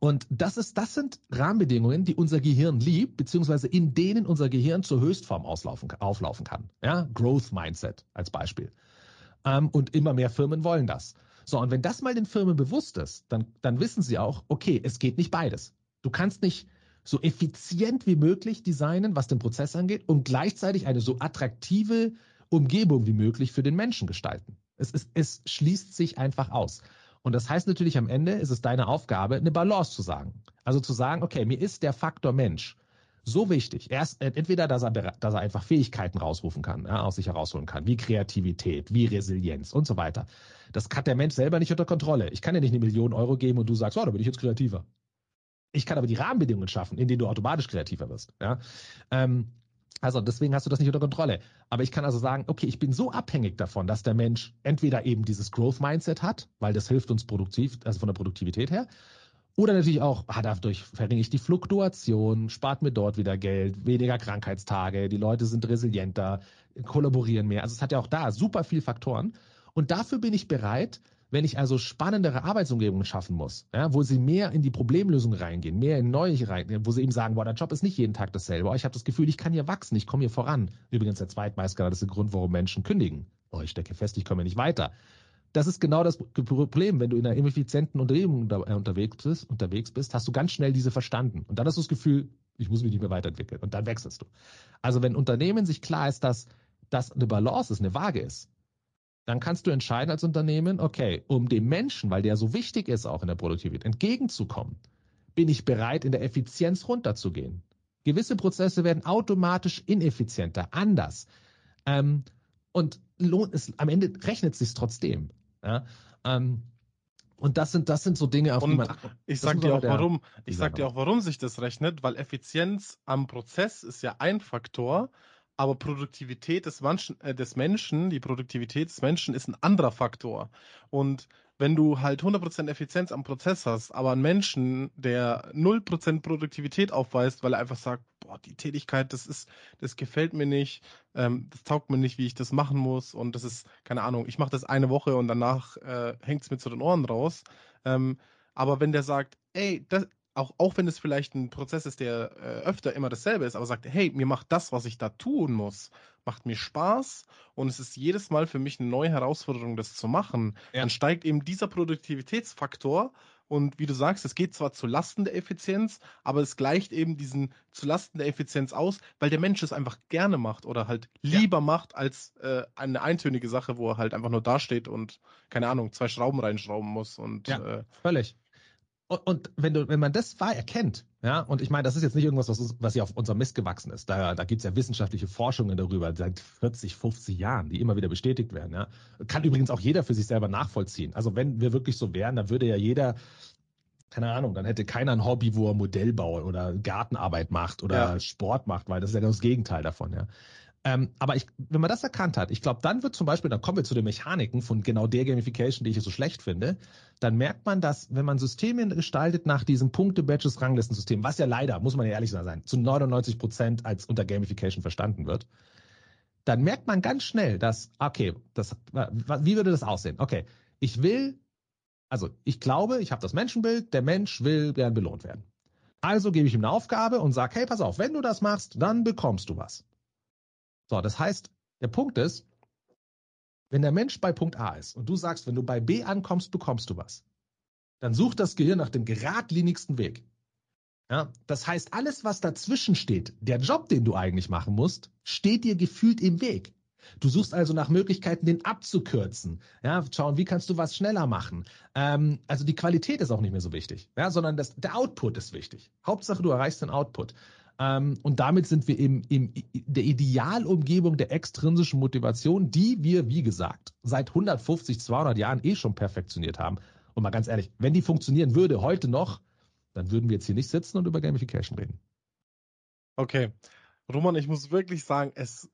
und das ist, das sind Rahmenbedingungen, die unser Gehirn liebt, beziehungsweise in denen unser Gehirn zur Höchstform auslaufen, auflaufen kann. Ja, Growth Mindset als Beispiel. Ähm, und immer mehr Firmen wollen das. So, und wenn das mal den Firmen bewusst ist, dann, dann wissen sie auch, okay, es geht nicht beides. Du kannst nicht so effizient wie möglich designen, was den Prozess angeht, und gleichzeitig eine so attraktive Umgebung wie möglich für den Menschen gestalten. Es, ist, es schließt sich einfach aus. Und das heißt natürlich am Ende ist es deine Aufgabe, eine Balance zu sagen. Also zu sagen, okay, mir ist der Faktor Mensch so wichtig. Erst entweder, dass er, dass er einfach Fähigkeiten rausrufen kann, ja, aus sich herausholen kann, wie Kreativität, wie Resilienz und so weiter. Das hat der Mensch selber nicht unter Kontrolle. Ich kann dir nicht eine Million Euro geben und du sagst, oh, da bin ich jetzt kreativer. Ich kann aber die Rahmenbedingungen schaffen, in denen du automatisch kreativer wirst. Ja? Ähm, Also deswegen hast du das nicht unter Kontrolle. Aber ich kann also sagen, okay, ich bin so abhängig davon, dass der Mensch entweder eben dieses Growth Mindset hat, weil das hilft uns produktiv, also von der Produktivität her, oder natürlich auch, ah, dadurch verringe ich die Fluktuation, spart mir dort wieder Geld, weniger Krankheitstage, die Leute sind resilienter, kollaborieren mehr. Also es hat ja auch da super viele Faktoren. Und dafür bin ich bereit, wenn ich also spannendere Arbeitsumgebungen schaffen muss, ja, wo sie mehr in die Problemlösung reingehen, mehr in Neue reingehen, wo sie eben sagen, boah, der Job ist nicht jeden Tag dasselbe, oh, ich habe das Gefühl, ich kann hier wachsen, ich komme hier voran. Übrigens der zweitmeistgeladete Grund, warum Menschen kündigen. Oh, ich stecke fest, ich komme nicht weiter. Das ist genau das Problem. Wenn du in einer ineffizienten Unternehmung äh, unterwegs bist, unterwegs bist, hast du ganz schnell diese verstanden. Und dann hast du das Gefühl, ich muss mich nicht mehr weiterentwickeln. Und dann wechselst du. Also wenn Unternehmen sich klar ist, dass das eine Balance ist, eine Waage ist, dann kannst du entscheiden als Unternehmen, okay, um dem Menschen, weil der so wichtig ist auch in der Produktivität, entgegenzukommen, bin ich bereit, in der Effizienz runterzugehen. Gewisse Prozesse werden automatisch ineffizienter, anders. Ähm, und lohnt es, am Ende rechnet es sich trotzdem. Ja? Ähm, und das sind, das sind so Dinge, auf und die man. Ich sag dir auch, warum, ich sag dir auch, warum sich das rechnet, weil Effizienz am Prozess ist ja ein Faktor aber Produktivität des Menschen, äh, des Menschen, die Produktivität des Menschen ist ein anderer Faktor. Und wenn du halt 100% Effizienz am Prozess hast, aber einen Menschen, der 0% Produktivität aufweist, weil er einfach sagt, boah, die Tätigkeit, das ist, das gefällt mir nicht, ähm, das taugt mir nicht, wie ich das machen muss und das ist, keine Ahnung, ich mache das eine Woche und danach äh, hängt es mir zu den Ohren raus. Ähm, aber wenn der sagt, ey, das, auch, auch wenn es vielleicht ein Prozess ist, der äh, öfter immer dasselbe ist, aber sagt, hey, mir macht das, was ich da tun muss, macht mir Spaß und es ist jedes Mal für mich eine neue Herausforderung, das zu machen, ja. dann steigt eben dieser Produktivitätsfaktor und wie du sagst, es geht zwar zu Lasten der Effizienz, aber es gleicht eben diesen zu Lasten der Effizienz aus, weil der Mensch es einfach gerne macht oder halt lieber ja. macht als äh, eine eintönige Sache, wo er halt einfach nur dasteht und keine Ahnung, zwei Schrauben reinschrauben muss und ja, äh, völlig. Und, und wenn du, wenn man das wahr erkennt, ja, und ich meine, das ist jetzt nicht irgendwas, was, was hier auf unserem Mist gewachsen ist. Da, da gibt es ja wissenschaftliche Forschungen darüber seit 40, 50 Jahren, die immer wieder bestätigt werden. Ja. Kann übrigens auch jeder für sich selber nachvollziehen. Also wenn wir wirklich so wären, dann würde ja jeder, keine Ahnung, dann hätte keiner ein Hobby, wo er Modell baut oder Gartenarbeit macht oder ja. Sport macht, weil das ist ja genau das Gegenteil davon, ja. Ähm, aber ich, wenn man das erkannt hat, ich glaube, dann wird zum Beispiel, dann kommen wir zu den Mechaniken von genau der Gamification, die ich so schlecht finde, dann merkt man, dass wenn man Systeme gestaltet nach diesem Punkte-Badges-Ranglistensystem, was ja leider, muss man ja ehrlich sein, zu 99 Prozent als unter Gamification verstanden wird, dann merkt man ganz schnell, dass, okay, das, wie würde das aussehen? Okay, ich will, also ich glaube, ich habe das Menschenbild, der Mensch will gern belohnt werden. Also gebe ich ihm eine Aufgabe und sage, hey, pass auf, wenn du das machst, dann bekommst du was. So, das heißt, der Punkt ist, wenn der Mensch bei Punkt A ist und du sagst, wenn du bei B ankommst, bekommst du was, dann sucht das Gehirn nach dem geradlinigsten Weg. Ja, das heißt, alles, was dazwischen steht, der Job, den du eigentlich machen musst, steht dir gefühlt im Weg. Du suchst also nach Möglichkeiten, den abzukürzen. Ja, schauen, wie kannst du was schneller machen. Ähm, also die Qualität ist auch nicht mehr so wichtig, ja, sondern das, der Output ist wichtig. Hauptsache, du erreichst den Output. Ähm, und damit sind wir im, im der Idealumgebung der extrinsischen Motivation, die wir, wie gesagt, seit 150, 200 Jahren eh schon perfektioniert haben. Und mal ganz ehrlich, wenn die funktionieren würde heute noch, dann würden wir jetzt hier nicht sitzen und über Gamification reden. Okay. Roman, ich muss wirklich sagen, es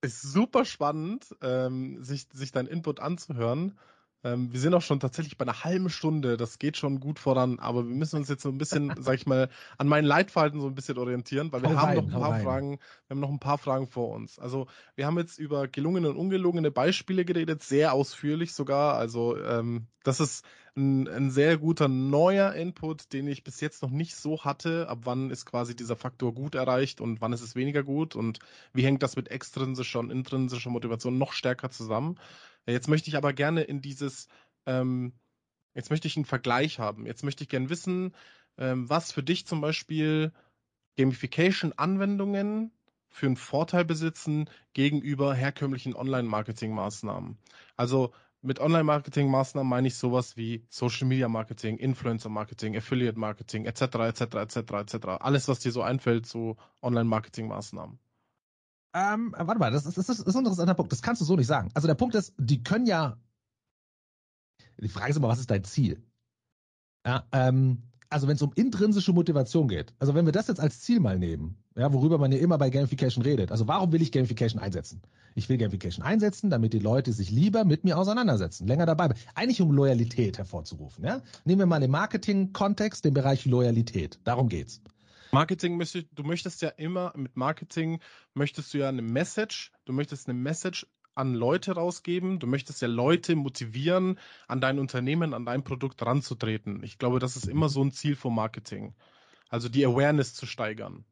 ist super spannend, ähm, sich, sich dein Input anzuhören. Ähm, wir sind auch schon tatsächlich bei einer halben Stunde. Das geht schon gut voran, aber wir müssen uns jetzt so ein bisschen, (laughs) sag ich mal, an meinen Leitfalten so ein bisschen orientieren, weil wir hau haben rein, noch ein paar rein. Fragen, wir haben noch ein paar Fragen vor uns. Also wir haben jetzt über gelungene und ungelungene Beispiele geredet, sehr ausführlich sogar. Also ähm, das ist ein, ein sehr guter neuer Input, den ich bis jetzt noch nicht so hatte. Ab wann ist quasi dieser Faktor gut erreicht und wann ist es weniger gut und wie hängt das mit extrinsischer und intrinsischer Motivation noch stärker zusammen? Jetzt möchte ich aber gerne in dieses, ähm, jetzt möchte ich einen Vergleich haben. Jetzt möchte ich gerne wissen, ähm, was für dich zum Beispiel Gamification-Anwendungen für einen Vorteil besitzen gegenüber herkömmlichen Online-Marketing-Maßnahmen. Also mit Online-Marketing-Maßnahmen meine ich sowas wie Social-Media-Marketing, Influencer-Marketing, Affiliate-Marketing, etc., etc., etc., etc. Alles, was dir so einfällt, so Online-Marketing-Maßnahmen. Ähm, warte mal, das ist, das, ist, das ist ein interessanter Punkt. Das kannst du so nicht sagen. Also der Punkt ist, die können ja. Die Frage ist immer, was ist dein Ziel? Ja, ähm, also wenn es um intrinsische Motivation geht, also wenn wir das jetzt als Ziel mal nehmen, ja, worüber man ja immer bei Gamification redet. Also warum will ich Gamification einsetzen? Ich will Gamification einsetzen, damit die Leute sich lieber mit mir auseinandersetzen, länger dabei bleiben. Eigentlich um Loyalität hervorzurufen. Ja? Nehmen wir mal im Marketing-Kontext den Bereich Loyalität. Darum geht's. Marketing möchtest, du möchtest ja immer, mit Marketing möchtest du ja eine Message, du möchtest eine Message an Leute rausgeben. Du möchtest ja Leute motivieren, an dein Unternehmen, an dein Produkt ranzutreten. Ich glaube, das ist immer so ein Ziel vom Marketing. Also die Awareness zu steigern.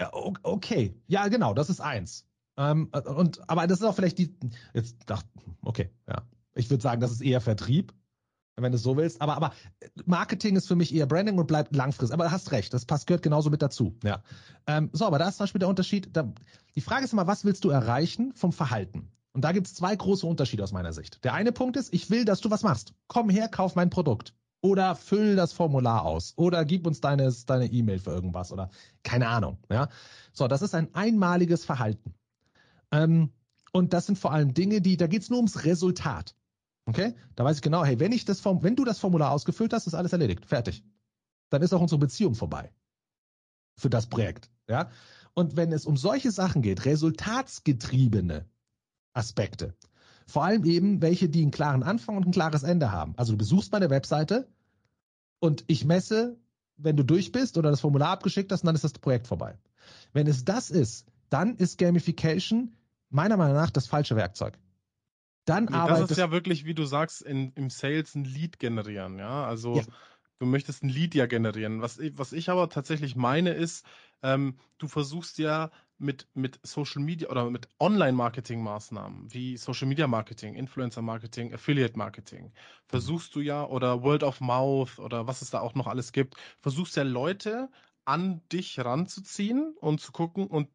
Ja, okay. Ja, genau, das ist eins. Ähm, und, aber das ist auch vielleicht die, jetzt dachte, okay, ja. Ich würde sagen, das ist eher Vertrieb wenn du es so willst. Aber, aber Marketing ist für mich eher Branding und bleibt langfristig. Aber du hast recht, das passt, gehört genauso mit dazu. Ja. Ähm, so, aber da ist zum Beispiel der Unterschied. Da, die Frage ist immer, was willst du erreichen vom Verhalten? Und da gibt es zwei große Unterschiede aus meiner Sicht. Der eine Punkt ist, ich will, dass du was machst. Komm her, kauf mein Produkt. Oder füll das Formular aus. Oder gib uns deine deine E-Mail für irgendwas. Oder keine Ahnung. Ja. So, das ist ein einmaliges Verhalten. Ähm, und das sind vor allem Dinge, die, da geht es nur ums Resultat. Okay? Da weiß ich genau, hey, wenn ich das Form, wenn du das Formular ausgefüllt hast, ist alles erledigt. Fertig. Dann ist auch unsere Beziehung vorbei. Für das Projekt. Ja? Und wenn es um solche Sachen geht, resultatsgetriebene Aspekte, vor allem eben welche, die einen klaren Anfang und ein klares Ende haben. Also du besuchst meine Webseite und ich messe, wenn du durch bist oder das Formular abgeschickt hast, dann ist das Projekt vorbei. Wenn es das ist, dann ist Gamification meiner Meinung nach das falsche Werkzeug. Dann nee, arbeitest Das ist ja wirklich, wie du sagst, in, im Sales ein Lead generieren, ja. Also ja. du möchtest ein Lead ja generieren. Was, was ich aber tatsächlich meine, ist, ähm, du versuchst ja mit, mit Social Media oder mit Online-Marketing-Maßnahmen wie Social Media Marketing, Influencer Marketing, Affiliate Marketing, versuchst du ja, oder Word of Mouth oder was es da auch noch alles gibt, versuchst ja Leute an dich ranzuziehen und zu gucken und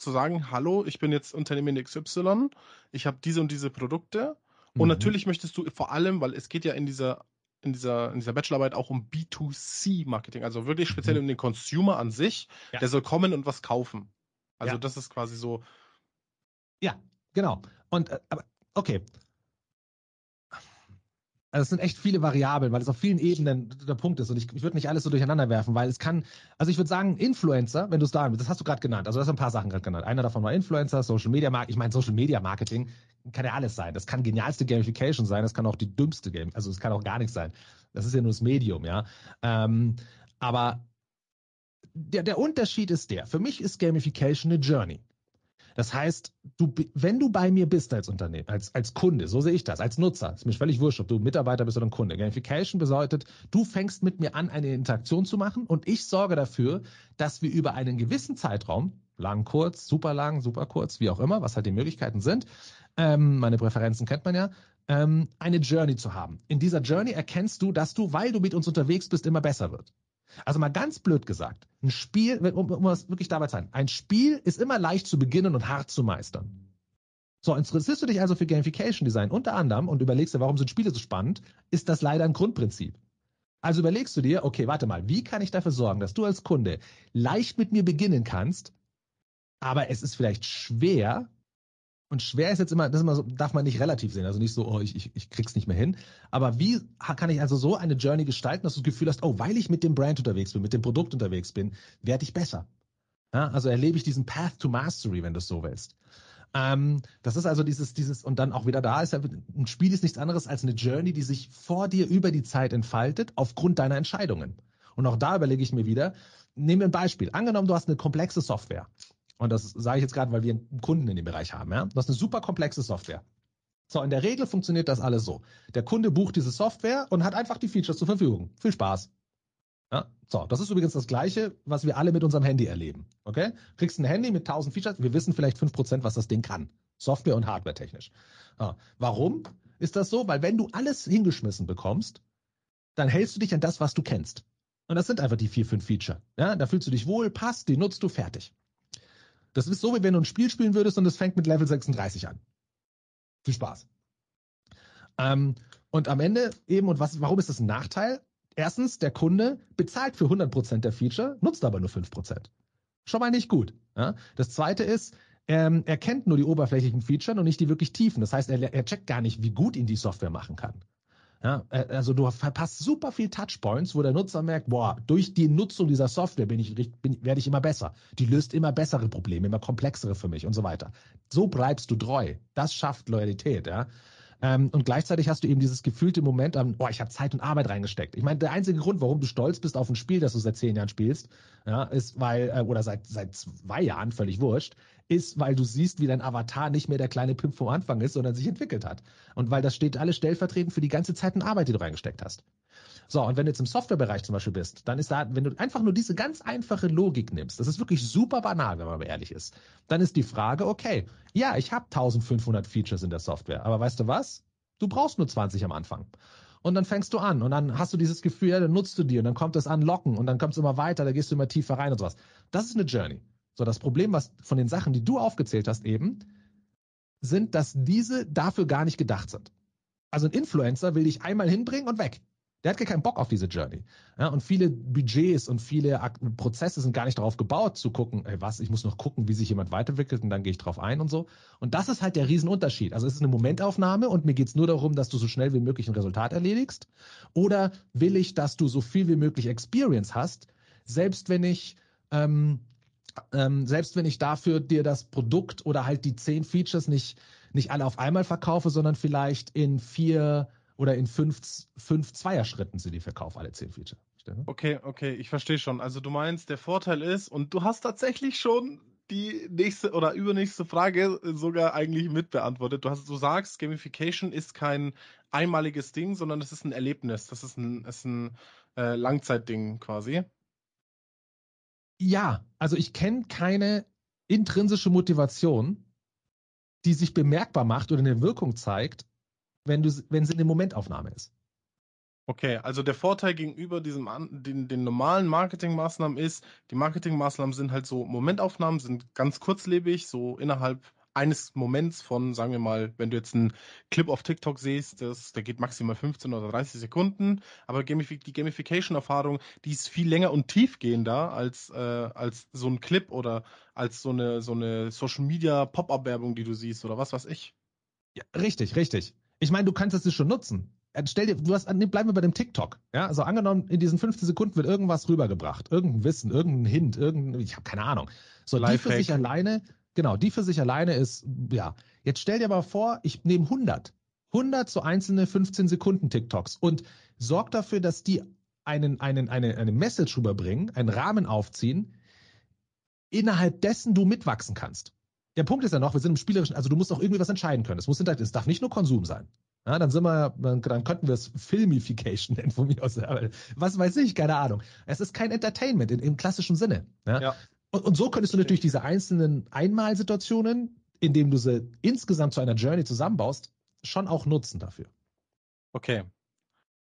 zu sagen, hallo, ich bin jetzt Unternehmen XY, ich habe diese und diese Produkte. Und mhm. natürlich möchtest du vor allem, weil es geht ja in dieser in dieser, in dieser Bachelorarbeit auch um B2C-Marketing, also wirklich speziell mhm. um den Consumer an sich, ja. der soll kommen und was kaufen. Also ja. das ist quasi so. Ja, genau. Und äh, aber okay, also es sind echt viele Variablen, weil es auf vielen Ebenen der Punkt ist. Und ich, ich würde nicht alles so durcheinander werfen, weil es kann, also ich würde sagen, Influencer, wenn du es da, das hast du gerade genannt, also das sind ein paar Sachen gerade genannt. Einer davon war Influencer, Social Media Marketing. Ich meine, Social Media Marketing kann ja alles sein. Das kann genialste Gamification sein, das kann auch die dümmste Game, also es kann auch gar nichts sein. Das ist ja nur das Medium, ja. Ähm, aber der, der Unterschied ist der. Für mich ist Gamification eine Journey. Das heißt, du, wenn du bei mir bist als Unternehmen, als, als Kunde, so sehe ich das, als Nutzer, ist mir völlig wurscht, ob du Mitarbeiter bist oder ein Kunde. Gamification bedeutet, du fängst mit mir an, eine Interaktion zu machen und ich sorge dafür, dass wir über einen gewissen Zeitraum, lang, kurz, super lang, super kurz, wie auch immer, was halt die Möglichkeiten sind, ähm, meine Präferenzen kennt man ja, ähm, eine Journey zu haben. In dieser Journey erkennst du, dass du, weil du mit uns unterwegs bist, immer besser wird. Also mal ganz blöd gesagt, ein Spiel, um, um das wirklich dabei zu sein, ein Spiel ist immer leicht zu beginnen und hart zu meistern. So, interessierst du dich also für Gamification Design unter anderem und überlegst dir, warum sind Spiele so spannend, ist das leider ein Grundprinzip. Also überlegst du dir, okay, warte mal, wie kann ich dafür sorgen, dass du als Kunde leicht mit mir beginnen kannst, aber es ist vielleicht schwer, und schwer ist jetzt immer, das immer so, darf man nicht relativ sehen. Also nicht so, oh, ich, ich, ich krieg's nicht mehr hin. Aber wie kann ich also so eine Journey gestalten, dass du das Gefühl hast, oh, weil ich mit dem Brand unterwegs bin, mit dem Produkt unterwegs bin, werde ich besser. Ja, also erlebe ich diesen Path to Mastery, wenn du es so willst. Ähm, das ist also dieses, dieses, und dann auch wieder da ist ja, ein Spiel ist nichts anderes als eine Journey, die sich vor dir über die Zeit entfaltet, aufgrund deiner Entscheidungen. Und auch da überlege ich mir wieder, nehmen wir ein Beispiel. Angenommen, du hast eine komplexe Software. Und das sage ich jetzt gerade, weil wir einen Kunden in dem Bereich haben. Ja? Das ist eine super komplexe Software. So, in der Regel funktioniert das alles so. Der Kunde bucht diese Software und hat einfach die Features zur Verfügung. Viel Spaß. Ja, so, das ist übrigens das Gleiche, was wir alle mit unserem Handy erleben. Okay? Kriegst ein Handy mit 1000 Features, wir wissen vielleicht 5%, was das Ding kann. Software- und Hardware-technisch. Ja, warum ist das so? Weil wenn du alles hingeschmissen bekommst, dann hältst du dich an das, was du kennst. Und das sind einfach die vier, fünf Feature. Ja, da fühlst du dich wohl, passt, die nutzt du, fertig. Das ist so, wie wenn du ein Spiel spielen würdest und es fängt mit Level 36 an. Viel Spaß. Ähm, und am Ende eben, und was, warum ist das ein Nachteil? Erstens, der Kunde bezahlt für 100% der Feature, nutzt aber nur 5%. Schon mal nicht gut. Ja? Das zweite ist, ähm, er kennt nur die oberflächlichen Features und nicht die wirklich tiefen. Das heißt, er, er checkt gar nicht, wie gut ihn die Software machen kann. Ja, äh, also du verpasst super viel Touchpoints, wo der Nutzer merkt, boah, durch die Nutzung dieser Software bin ich, bin, werde ich immer besser. Die löst immer bessere Probleme, immer komplexere für mich und so weiter. So bleibst du treu. Das schafft Loyalität, ja. Ähm, und gleichzeitig hast du eben dieses gefühlte Moment boah, ich habe Zeit und Arbeit reingesteckt. Ich meine, der einzige Grund, warum du stolz bist auf ein Spiel, das du seit zehn Jahren spielst, ja, ist, weil, äh, oder seit, seit zwei Jahren, völlig wurscht, ist, weil du siehst, wie dein Avatar nicht mehr der kleine Pimp vom Anfang ist, sondern sich entwickelt hat. Und weil das steht alles stellvertretend für die ganze Zeit und Arbeit, die du reingesteckt hast. So, und wenn du jetzt im Softwarebereich zum Beispiel bist, dann ist da, wenn du einfach nur diese ganz einfache Logik nimmst, das ist wirklich super banal, wenn man ehrlich ist, dann ist die Frage, okay, ja, ich habe 1500 Features in der Software, aber weißt du was? Du brauchst nur 20 am Anfang. Und dann fängst du an und dann hast du dieses Gefühl, ja, dann nutzt du die und dann kommt das Anlocken und dann kommt es immer weiter, da gehst du immer tiefer rein und sowas. Das ist eine Journey. So, das Problem, was von den Sachen, die du aufgezählt hast eben, sind, dass diese dafür gar nicht gedacht sind. Also ein Influencer will dich einmal hinbringen und weg. Der hat gar keinen Bock auf diese Journey. Ja, und viele Budgets und viele Prozesse sind gar nicht darauf gebaut, zu gucken, ey, was, ich muss noch gucken, wie sich jemand weiterentwickelt und dann gehe ich drauf ein und so. Und das ist halt der Riesenunterschied. Also es ist eine Momentaufnahme und mir geht's nur darum, dass du so schnell wie möglich ein Resultat erledigst. Oder will ich, dass du so viel wie möglich Experience hast, selbst wenn ich ähm, ähm, selbst wenn ich dafür dir das Produkt oder halt die zehn Features nicht, nicht alle auf einmal verkaufe, sondern vielleicht in vier oder in fünf, fünf Zweierschritten sind die Verkauf, alle zehn Feature. Okay, okay, ich verstehe schon. Also du meinst, der Vorteil ist, und du hast tatsächlich schon die nächste oder übernächste Frage sogar eigentlich mitbeantwortet. Du, hast, du sagst, Gamification ist kein einmaliges Ding, sondern es ist ein Erlebnis. Das ist ein, ist ein äh, Langzeitding quasi. Ja, also ich kenne keine intrinsische Motivation, die sich bemerkbar macht oder eine Wirkung zeigt, wenn, du, wenn sie eine Momentaufnahme ist. Okay, also der Vorteil gegenüber diesem den, den normalen Marketingmaßnahmen ist, die Marketingmaßnahmen sind halt so Momentaufnahmen, sind ganz kurzlebig, so innerhalb eines Moments von, sagen wir mal, wenn du jetzt einen Clip auf TikTok siehst, das, der geht maximal 15 oder 30 Sekunden, aber die Gamification-Erfahrung, die ist viel länger und tiefgehender als, äh, als so ein Clip oder als so eine, so eine Social-Media-Pop-Up-Werbung, die du siehst oder was weiß ich. Ja, richtig, richtig. Ich meine, du kannst es schon nutzen. Äh, stell dir, du hast, bleiben wir bei dem TikTok. Ja, also angenommen, in diesen 15 Sekunden wird irgendwas rübergebracht. Irgendein Wissen, irgendein Hint, irgendein, ich habe keine Ahnung. So, die für sich alleine, genau, die für sich alleine ist, ja. Jetzt stell dir mal vor, ich nehme 100. 100 so einzelne 15 Sekunden TikToks und sorg dafür, dass die einen, einen, eine, eine Message rüberbringen, einen Rahmen aufziehen, innerhalb dessen du mitwachsen kannst der Punkt ist ja noch, wir sind im Spielerischen, also du musst auch irgendwie was entscheiden können. Es muss es darf nicht nur Konsum sein. Ja, dann sind wir, dann, dann könnten wir es Filmification (laughs) nennen von mir aus. Was weiß ich, keine Ahnung. Es ist kein Entertainment in, im klassischen Sinne. Ja? ja. Und, und, so könntest du natürlich diese einzelnen Einmalsituationen, indem du sie insgesamt zu einer Journey zusammenbaust, schon auch nutzen dafür. Okay.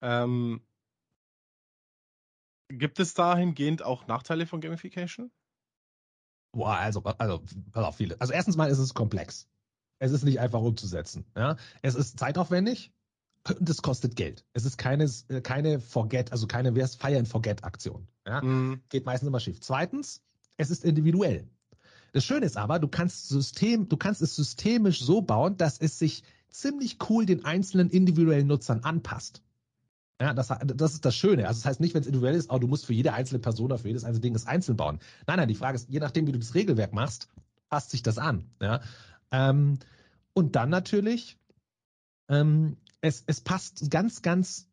Ähm, gibt es dahingehend auch Nachteile von Gamification? Boah, also, also, pass auf, viele. Also erstens mal ist es komplex. Es ist nicht einfach umzusetzen. Ja? Es ist zeitaufwendig und es kostet Geld. Es ist keine, keine Forget, also keine Fire and Forget Aktion. Ja? Mhm. Geht meistens immer schief. Zweitens, es ist individuell. Das Schöne ist aber, du kannst System, du kannst es systemisch so bauen, dass es sich ziemlich cool den einzelnen individuellen Nutzern anpasst. Ja, das, das ist das Schöne. Also das heißt nicht, wenn es individuell ist, oh, du musst für jede einzelne Person, für jedes einzelne Ding das einzeln bauen. Nein, nein, die Frage ist, je nachdem, wie du das Regelwerk machst, passt sich das an. Ja? Ähm, und dann natürlich, ähm, es, es passt ganz, ganz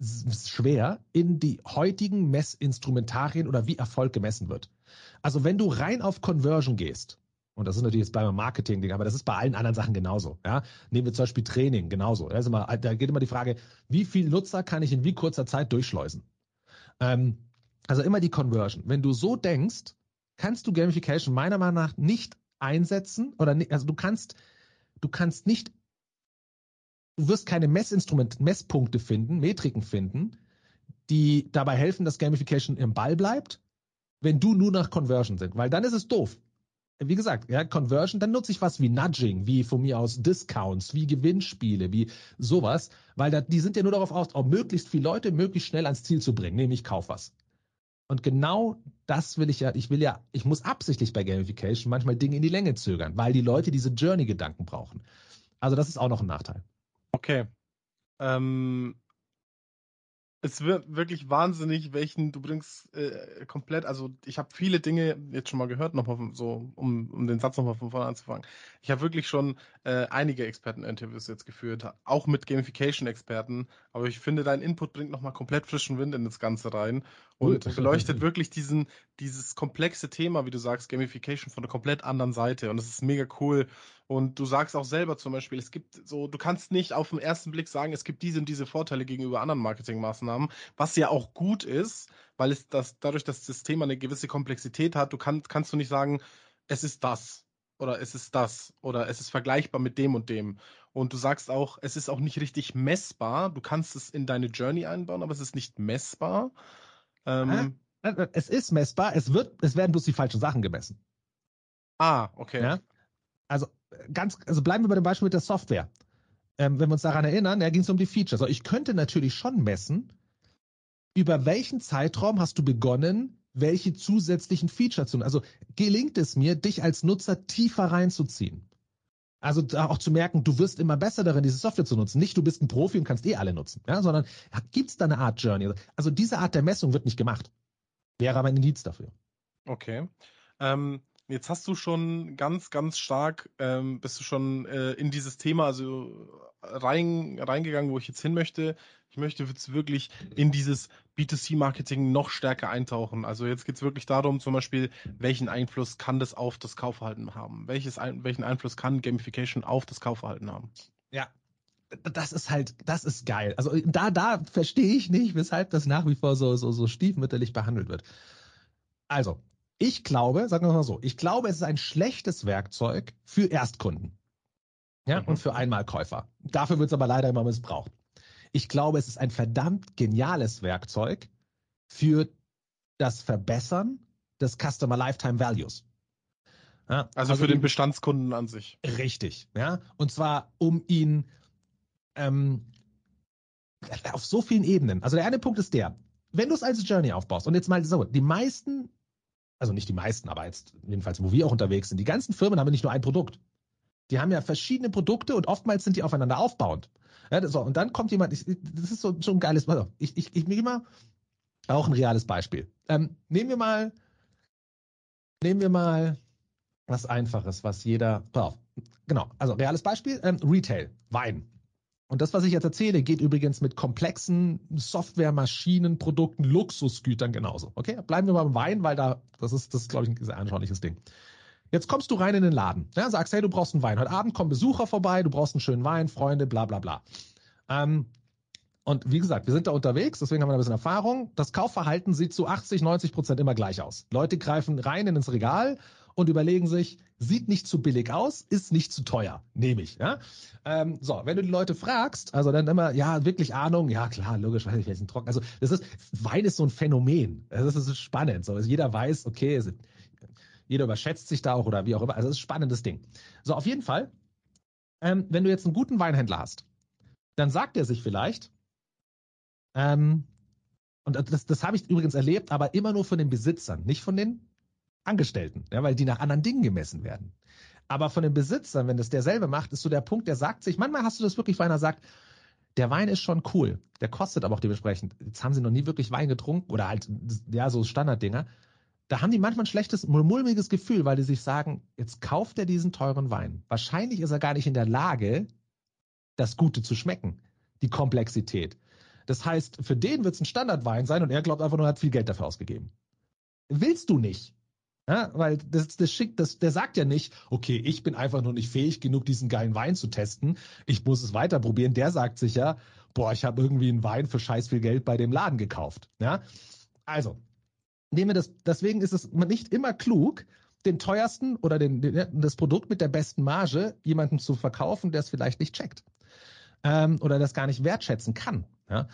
schwer in die heutigen Messinstrumentarien oder wie Erfolg gemessen wird. Also wenn du rein auf Conversion gehst, und das ist natürlich jetzt beim Marketing-Ding, aber das ist bei allen anderen Sachen genauso. Ja? Nehmen wir zum Beispiel Training, genauso. Da, immer, da geht immer die Frage, wie viel Nutzer kann ich in wie kurzer Zeit durchschleusen? Ähm, also immer die Conversion. Wenn du so denkst, kannst du Gamification meiner Meinung nach nicht einsetzen oder nicht, also du kannst, du kannst nicht, du wirst keine Messinstrumente, Messpunkte finden, Metriken finden, die dabei helfen, dass Gamification im Ball bleibt, wenn du nur nach Conversion sind, weil dann ist es doof wie gesagt, ja, Conversion, dann nutze ich was wie Nudging, wie von mir aus Discounts, wie Gewinnspiele, wie sowas, weil da, die sind ja nur darauf aus, auch möglichst viele Leute möglichst schnell ans Ziel zu bringen, nämlich kauf was. Und genau das will ich ja, ich will ja, ich muss absichtlich bei Gamification manchmal Dinge in die Länge zögern, weil die Leute diese Journey-Gedanken brauchen. Also das ist auch noch ein Nachteil. Okay. Ähm, es wird wirklich wahnsinnig, welchen du bringst äh, komplett. Also ich habe viele Dinge jetzt schon mal gehört, nochmal so, um, um den Satz nochmal von vorne anzufangen. Ich habe wirklich schon äh, einige Experteninterviews jetzt geführt, auch mit Gamification-Experten. Aber ich finde, dein Input bringt nochmal komplett frischen Wind in das Ganze rein und Gut, beleuchtet (laughs) wirklich diesen, dieses komplexe Thema, wie du sagst, Gamification von einer komplett anderen Seite. Und das ist mega cool. Und du sagst auch selber zum Beispiel, es gibt so, du kannst nicht auf den ersten Blick sagen, es gibt diese und diese Vorteile gegenüber anderen Marketingmaßnahmen, was ja auch gut ist, weil es das, dadurch, dass das Thema eine gewisse Komplexität hat, du kannst, kannst du nicht sagen, es ist das oder es ist das oder es ist vergleichbar mit dem und dem. Und du sagst auch, es ist auch nicht richtig messbar. Du kannst es in deine Journey einbauen, aber es ist nicht messbar. Ähm, es ist messbar, es wird, es werden bloß die falschen Sachen gemessen. Ah, okay. Ja? Also ganz, also bleiben wir bei dem Beispiel mit der Software. Ähm, wenn wir uns daran erinnern, da ging es um die Features. Also ich könnte natürlich schon messen, über welchen Zeitraum hast du begonnen, welche zusätzlichen Features zu, also gelingt es mir, dich als Nutzer tiefer reinzuziehen. Also auch zu merken, du wirst immer besser darin, diese Software zu nutzen. Nicht, du bist ein Profi und kannst eh alle nutzen, ja, sondern gibt es da eine Art Journey? Also diese Art der Messung wird nicht gemacht. Wäre aber ein Indiz dafür. Okay. Ähm, Jetzt hast du schon ganz, ganz stark, ähm, bist du schon äh, in dieses Thema also rein, reingegangen, wo ich jetzt hin möchte. Ich möchte jetzt wirklich in dieses B2C-Marketing noch stärker eintauchen. Also jetzt geht es wirklich darum, zum Beispiel, welchen Einfluss kann das auf das Kaufverhalten haben? Welches, welchen Einfluss kann Gamification auf das Kaufverhalten haben? Ja, das ist halt, das ist geil. Also da, da verstehe ich nicht, weshalb das nach wie vor so, so, so stiefmütterlich behandelt wird. Also, ich glaube, sagen wir mal so, ich glaube, es ist ein schlechtes Werkzeug für Erstkunden. Ja, mhm. und für Einmalkäufer. Dafür wird es aber leider immer missbraucht. Ich glaube, es ist ein verdammt geniales Werkzeug für das Verbessern des Customer Lifetime Values. Ja, also, also, für den Bestandskunden an sich. Richtig, ja. Und zwar, um ihn ähm, auf so vielen Ebenen. Also der eine Punkt ist der, wenn du es als Journey aufbaust und jetzt mal so, die meisten also nicht die meisten, aber jetzt jedenfalls, wo wir auch unterwegs sind, die ganzen Firmen haben ja nicht nur ein Produkt. Die haben ja verschiedene Produkte und oftmals sind die aufeinander aufbauend. Ja, so, und dann kommt jemand, ich, das ist so, so ein geiles, ich, ich, ich nehme mal auch ein reales Beispiel. Ähm, nehmen wir mal, nehmen wir mal was Einfaches, was jeder, pass auf, genau, also reales Beispiel, ähm, Retail, Wein. Und das, was ich jetzt erzähle, geht übrigens mit komplexen Software, Maschinen, Produkten, Luxusgütern genauso. Okay, bleiben wir beim Wein, weil da, das ist, das ist, glaube ich, ein sehr anschauliches Ding. Jetzt kommst du rein in den Laden, ja, sagst, hey, du brauchst einen Wein. Heute Abend kommen Besucher vorbei, du brauchst einen schönen Wein, Freunde, bla bla bla. Ähm, und wie gesagt, wir sind da unterwegs, deswegen haben wir ein bisschen Erfahrung. Das Kaufverhalten sieht zu 80, 90 Prozent immer gleich aus. Leute greifen rein in ins Regal und überlegen sich, sieht nicht zu billig aus, ist nicht zu teuer, nehme ich. Ja? Ähm, so, wenn du die Leute fragst, also dann immer, ja, wirklich Ahnung, ja klar, logisch, weiß ich, welchen trocken. Also das ist, Wein ist so ein Phänomen. Das ist spannend. So, also jeder weiß, okay, jeder überschätzt sich da auch oder wie auch immer. Also das ist ein spannendes Ding. So, auf jeden Fall, ähm, wenn du jetzt einen guten Weinhändler hast, dann sagt er sich vielleicht, ähm, und das, das habe ich übrigens erlebt, aber immer nur von den Besitzern, nicht von den Angestellten, ja, weil die nach anderen Dingen gemessen werden. Aber von den Besitzern, wenn das derselbe macht, ist so der Punkt, der sagt sich, manchmal hast du das wirklich, weil einer sagt, der Wein ist schon cool, der kostet aber auch dementsprechend. Jetzt haben sie noch nie wirklich Wein getrunken oder halt, ja, so Standarddinger. Da haben die manchmal ein schlechtes, mulmiges Gefühl, weil die sich sagen, jetzt kauft er diesen teuren Wein. Wahrscheinlich ist er gar nicht in der Lage, das Gute zu schmecken, die Komplexität. Das heißt, für den wird es ein Standardwein sein und er glaubt einfach nur, er hat viel Geld dafür ausgegeben. Willst du nicht. Ja, weil das, das schickt, das, der sagt ja nicht, okay, ich bin einfach nur nicht fähig genug, diesen geilen Wein zu testen. Ich muss es weiter probieren. Der sagt sich ja, boah, ich habe irgendwie einen Wein für scheiß viel Geld bei dem Laden gekauft. Ja, also nehmen das. Deswegen ist es nicht immer klug, den teuersten oder den, den, das Produkt mit der besten Marge jemandem zu verkaufen, der es vielleicht nicht checkt ähm, oder das gar nicht wertschätzen kann. Ja?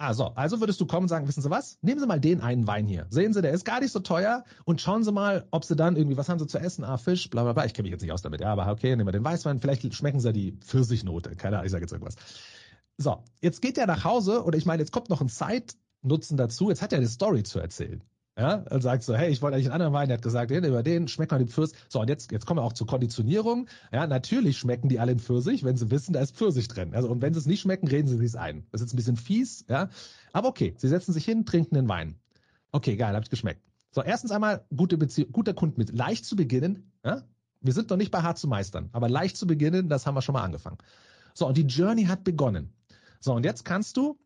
Also, also würdest du kommen und sagen, wissen Sie was? Nehmen Sie mal den einen Wein hier. Sehen Sie, der ist gar nicht so teuer und schauen Sie mal, ob Sie dann irgendwie, was haben Sie zu essen? Ah, Fisch, bla bla bla. Ich kenne mich jetzt nicht aus damit. Ja, aber okay, nehmen wir den Weißwein. Vielleicht schmecken Sie die Pfirsichnote. Keine Ahnung, ich sage jetzt irgendwas. So, jetzt geht er nach Hause oder ich meine, jetzt kommt noch ein Zeitnutzen dazu. Jetzt hat er eine Story zu erzählen. Ja, und sagt so, hey, ich wollte eigentlich einen anderen Wein. Der hat gesagt, den, über den schmeckt man den Pfirsich. So, und jetzt, jetzt kommen wir auch zur Konditionierung. Ja, natürlich schmecken die alle den Pfirsich, wenn sie wissen, da ist Pfirsich drin. Also, und wenn sie es nicht schmecken, reden sie sich ein. Das ist jetzt ein bisschen fies, ja. Aber okay, sie setzen sich hin, trinken den Wein. Okay, geil, hab ich geschmeckt. So, erstens einmal gute Beziehung, guter Kund mit. Leicht zu beginnen, ja. Wir sind noch nicht bei hart zu meistern, aber leicht zu beginnen, das haben wir schon mal angefangen. So, und die Journey hat begonnen. So, und jetzt kannst du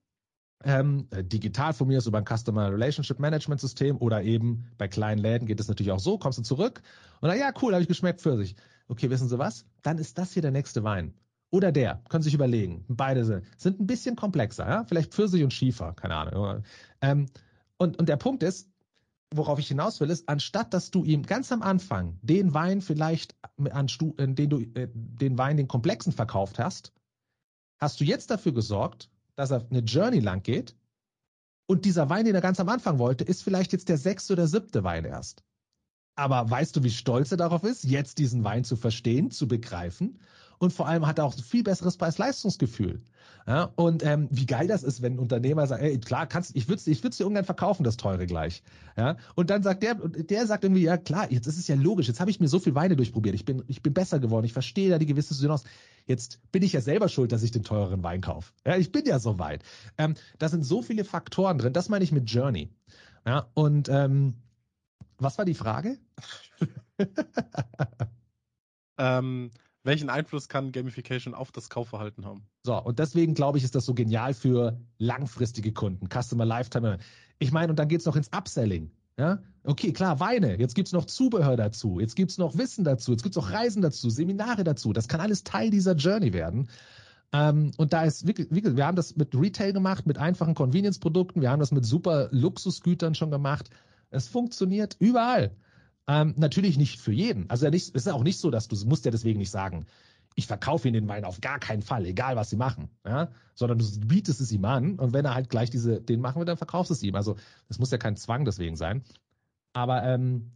ähm, äh, digital von mir ist über ein Customer Relationship Management System oder eben bei kleinen Läden geht es natürlich auch so, kommst du zurück und dann, ja, cool, habe ich geschmeckt für sich. Okay, wissen Sie was? Dann ist das hier der nächste Wein. Oder der, können Sie sich überlegen. Beide sind, sind ein bisschen komplexer, ja? vielleicht Pfirsich und Schiefer, keine Ahnung. Ähm, und, und der Punkt ist, worauf ich hinaus will, ist, anstatt dass du ihm ganz am Anfang den Wein vielleicht, an, äh, den du, äh, den Wein, den komplexen verkauft hast, hast du jetzt dafür gesorgt, dass er eine Journey lang geht und dieser Wein, den er ganz am Anfang wollte, ist vielleicht jetzt der sechste oder siebte Wein erst. Aber weißt du, wie stolz er darauf ist, jetzt diesen Wein zu verstehen, zu begreifen und vor allem hat er auch ein viel besseres Preis-Leistungsgefühl. Ja, und ähm, wie geil das ist, wenn ein Unternehmer sagt, ey, klar, kannst, ich würde es ich dir irgendwann verkaufen, das teure gleich. Ja, und dann sagt der, der sagt irgendwie, ja klar, jetzt ist es ja logisch, jetzt habe ich mir so viel Weine durchprobiert, ich bin, ich bin besser geworden, ich verstehe da die gewisse Synos. Jetzt bin ich ja selber schuld, dass ich den teureren Wein kaufe. Ja, ich bin ja so weit. Ähm, da sind so viele Faktoren drin, das meine ich mit Journey. Ja, und ähm, was war die Frage? (laughs) ähm, welchen Einfluss kann Gamification auf das Kaufverhalten haben? So, und deswegen glaube ich, ist das so genial für langfristige Kunden, Customer Lifetime. Ich meine, und dann geht's noch ins Upselling. Ja, okay, klar, Weine. Jetzt gibt's noch Zubehör dazu. Jetzt gibt's noch Wissen dazu. Jetzt gibt's auch Reisen dazu, Seminare dazu. Das kann alles Teil dieser Journey werden. Ähm, und da ist wirklich, wirklich, wir haben das mit Retail gemacht, mit einfachen Convenience-Produkten. Wir haben das mit super Luxusgütern schon gemacht. Es funktioniert überall. Ähm, natürlich nicht für jeden. Also es ist auch nicht so, dass du musst ja deswegen nicht sagen, ich verkaufe ihnen den Wein auf gar keinen Fall, egal was sie machen, ja, sondern du bietest es ihm an und wenn er halt gleich diese, den machen will, dann verkaufst du es ihm. Also das muss ja kein Zwang deswegen sein. Aber ähm,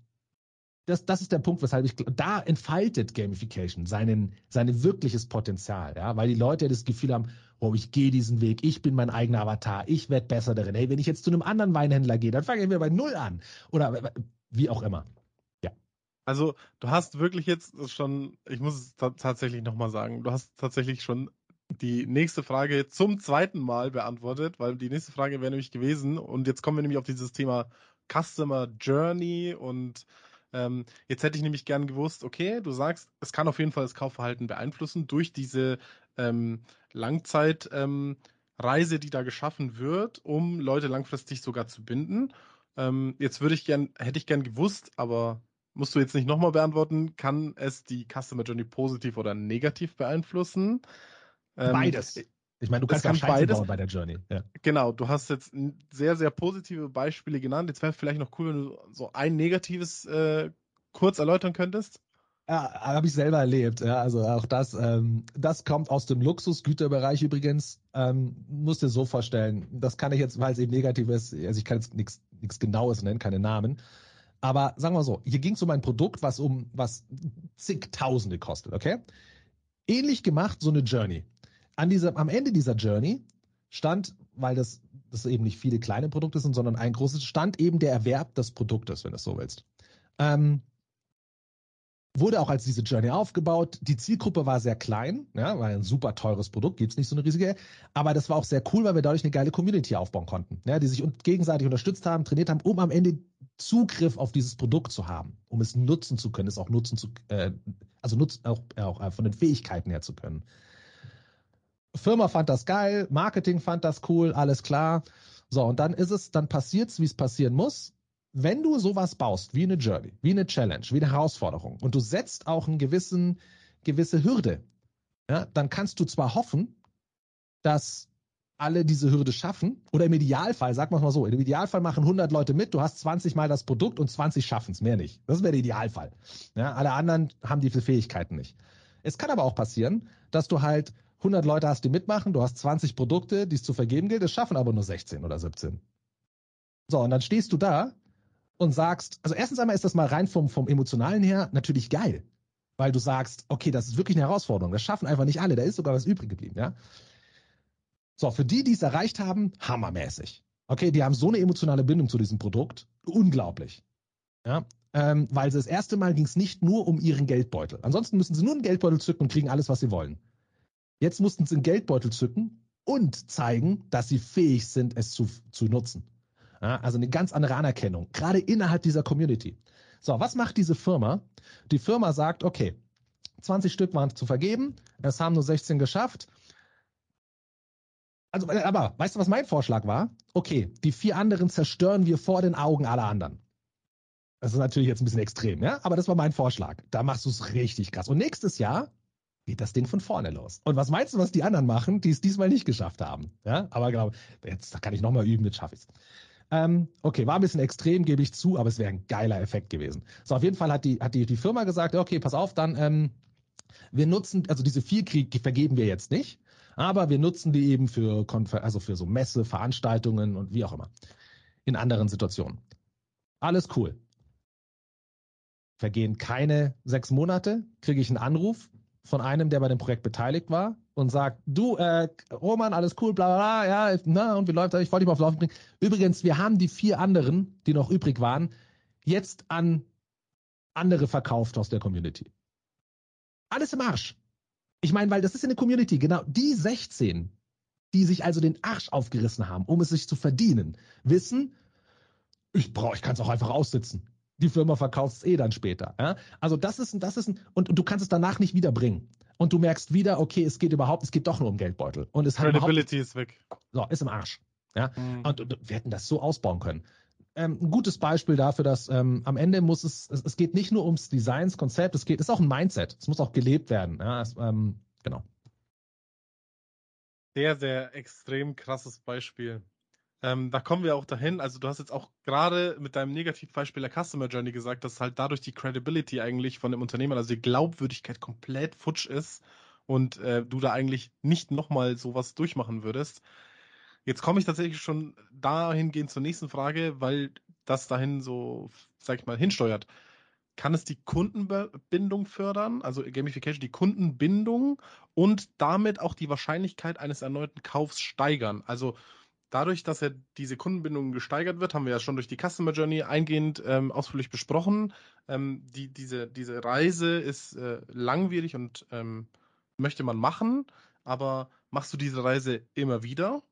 das, das ist der Punkt, weshalb ich da entfaltet Gamification seinen, sein wirkliches Potenzial, ja, weil die Leute ja das Gefühl haben, oh, ich gehe diesen Weg, ich bin mein eigener Avatar, ich werde besser darin. Hey, wenn ich jetzt zu einem anderen Weinhändler gehe, dann fange ich wieder bei Null an. Oder wie auch immer. Also, du hast wirklich jetzt schon, ich muss es tatsächlich nochmal sagen, du hast tatsächlich schon die nächste Frage zum zweiten Mal beantwortet, weil die nächste Frage wäre nämlich gewesen, und jetzt kommen wir nämlich auf dieses Thema Customer Journey und ähm, jetzt hätte ich nämlich gern gewusst, okay, du sagst, es kann auf jeden Fall das Kaufverhalten beeinflussen durch diese ähm, Langzeitreise, ähm, die da geschaffen wird, um Leute langfristig sogar zu binden. Ähm, jetzt würde ich gern, hätte ich gern gewusst, aber musst du jetzt nicht nochmal beantworten, kann es die Customer Journey positiv oder negativ beeinflussen? Ähm, beides. Ich meine, du kannst kann beides bauen bei der Journey. Ja. Genau, du hast jetzt sehr, sehr positive Beispiele genannt. Jetzt wäre vielleicht noch cool, wenn du so ein negatives äh, kurz erläutern könntest. Ja, habe ich selber erlebt. Ja, also auch das, ähm, das kommt aus dem Luxusgüterbereich übrigens. Ähm, musst dir so vorstellen. Das kann ich jetzt, weil es eben negativ ist. Also ich kann jetzt nichts Genaues nennen, keine Namen. Aber sagen wir so, hier ging es um ein Produkt, was um was zigtausende kostet, okay? Ähnlich gemacht, so eine Journey. An dieser, am Ende dieser Journey stand, weil das, das eben nicht viele kleine Produkte sind, sondern ein großes, stand eben der Erwerb des Produktes, wenn du es so willst. Ähm, wurde auch als diese Journey aufgebaut. Die Zielgruppe war sehr klein, ja, war ein super teures Produkt, gibt's nicht so eine riesige, aber das war auch sehr cool, weil wir dadurch eine geile Community aufbauen konnten, ja, die sich gegenseitig unterstützt haben, trainiert haben, um am Ende Zugriff auf dieses Produkt zu haben, um es nutzen zu können, es auch nutzen zu, äh, also nutzen auch, auch äh, von den Fähigkeiten her zu können. Firma fand das geil, Marketing fand das cool, alles klar. So, und dann ist es, dann passiert's, wie es passieren muss. Wenn du sowas baust, wie eine Journey, wie eine Challenge, wie eine Herausforderung, und du setzt auch einen gewissen, gewisse Hürde, ja, dann kannst du zwar hoffen, dass alle diese Hürde schaffen. Oder im Idealfall, sag mal mal so, im Idealfall machen 100 Leute mit, du hast 20 mal das Produkt und 20 schaffen es, mehr nicht. Das wäre der Idealfall. Ja, alle anderen haben diese Fähigkeiten nicht. Es kann aber auch passieren, dass du halt 100 Leute hast, die mitmachen, du hast 20 Produkte, die es zu vergeben gilt, es schaffen aber nur 16 oder 17. So, und dann stehst du da und sagst, also erstens einmal ist das mal rein vom, vom Emotionalen her natürlich geil. Weil du sagst, okay, das ist wirklich eine Herausforderung. Das schaffen einfach nicht alle. Da ist sogar was übrig geblieben, ja. So, für die, die es erreicht haben, hammermäßig. Okay, die haben so eine emotionale Bindung zu diesem Produkt unglaublich. Ja, ähm, weil das erste Mal ging es nicht nur um ihren Geldbeutel. Ansonsten müssen sie nur einen Geldbeutel zücken und kriegen alles, was sie wollen. Jetzt mussten sie einen Geldbeutel zücken und zeigen, dass sie fähig sind, es zu, zu nutzen. Ja, also eine ganz andere Anerkennung, gerade innerhalb dieser Community. So, was macht diese Firma? Die Firma sagt, okay, 20 Stück waren zu vergeben, es haben nur 16 geschafft. Also, aber weißt du, was mein Vorschlag war? Okay, die vier anderen zerstören wir vor den Augen aller anderen. Das ist natürlich jetzt ein bisschen extrem, ja, aber das war mein Vorschlag. Da machst du es richtig krass. Und nächstes Jahr geht das Ding von vorne los. Und was meinst du, was die anderen machen, die es diesmal nicht geschafft haben? Ja, aber genau, jetzt kann ich nochmal üben, jetzt schaffe ich es. Ähm, okay, war ein bisschen extrem, gebe ich zu, aber es wäre ein geiler Effekt gewesen. So, auf jeden Fall hat die, hat die, die Firma gesagt, okay, pass auf, dann, ähm, wir nutzen, also diese vier Krieg vergeben wir jetzt nicht, aber wir nutzen die eben für, Konfer also für so Messe, Veranstaltungen und wie auch immer. In anderen Situationen. Alles cool. Vergehen keine sechs Monate, kriege ich einen Anruf von einem, der bei dem Projekt beteiligt war und sagt, du, äh, Roman, alles cool, bla bla bla, ja, na, und wie läuft das? Ich wollte dich mal auf Laufen bringen. Übrigens, wir haben die vier anderen, die noch übrig waren, jetzt an andere verkauft aus der Community. Alles im Arsch. Ich meine, weil das ist in der Community, genau die 16, die sich also den Arsch aufgerissen haben, um es sich zu verdienen, wissen, ich brauche, ich kann es auch einfach aussitzen. Die Firma verkauft es eh dann später. Ja? Also das ist, das ist ein, und, und du kannst es danach nicht wiederbringen und du merkst wieder, okay, es geht überhaupt, es geht doch nur um Geldbeutel. Und es hat Credibility ist weg. So, ist im Arsch. Ja, mhm. und, und, wir hätten das so ausbauen können. Ähm, ein gutes Beispiel dafür, dass ähm, am Ende muss es, es, es geht nicht nur ums Designs, Konzept, es geht, es ist auch ein Mindset. Es muss auch gelebt werden. Ja, es, ähm, genau. Sehr, sehr extrem krasses Beispiel. Ähm, da kommen wir auch dahin. Also du hast jetzt auch gerade mit deinem Negativbeispiel der Customer Journey gesagt, dass halt dadurch die Credibility eigentlich von dem Unternehmen, also die Glaubwürdigkeit komplett futsch ist und äh, du da eigentlich nicht nochmal sowas durchmachen würdest. Jetzt komme ich tatsächlich schon dahingehend zur nächsten Frage, weil das dahin so, sag ich mal, hinsteuert. Kann es die Kundenbindung fördern, also Gamification, die Kundenbindung und damit auch die Wahrscheinlichkeit eines erneuten Kaufs steigern? Also dadurch, dass ja diese Kundenbindung gesteigert wird, haben wir ja schon durch die Customer Journey eingehend ähm, ausführlich besprochen. Ähm, die, diese, diese Reise ist äh, langwierig und ähm, möchte man machen, aber machst du diese Reise immer wieder?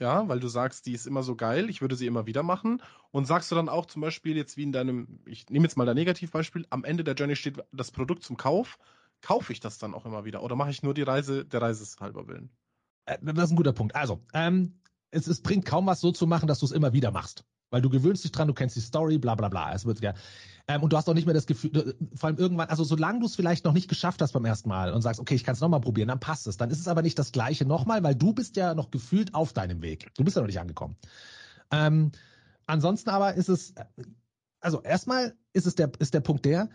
Ja, weil du sagst, die ist immer so geil, ich würde sie immer wieder machen. Und sagst du dann auch zum Beispiel jetzt wie in deinem, ich nehme jetzt mal dein Negativbeispiel, am Ende der Journey steht das Produkt zum Kauf. Kaufe ich das dann auch immer wieder? Oder mache ich nur die Reise der Reise halber willen? Äh, das ist ein guter Punkt. Also, ähm, es, es bringt kaum was so zu machen, dass du es immer wieder machst. Weil du gewöhnst dich dran, du kennst die Story, bla bla bla. Es wird ja. Ähm, und du hast auch nicht mehr das Gefühl, vor allem irgendwann, also solange du es vielleicht noch nicht geschafft hast beim ersten Mal und sagst, okay, ich kann es nochmal probieren, dann passt es. Dann ist es aber nicht das gleiche nochmal, weil du bist ja noch gefühlt auf deinem Weg. Du bist ja noch nicht angekommen. Ähm, ansonsten aber ist es, also erstmal ist es der, ist der Punkt der,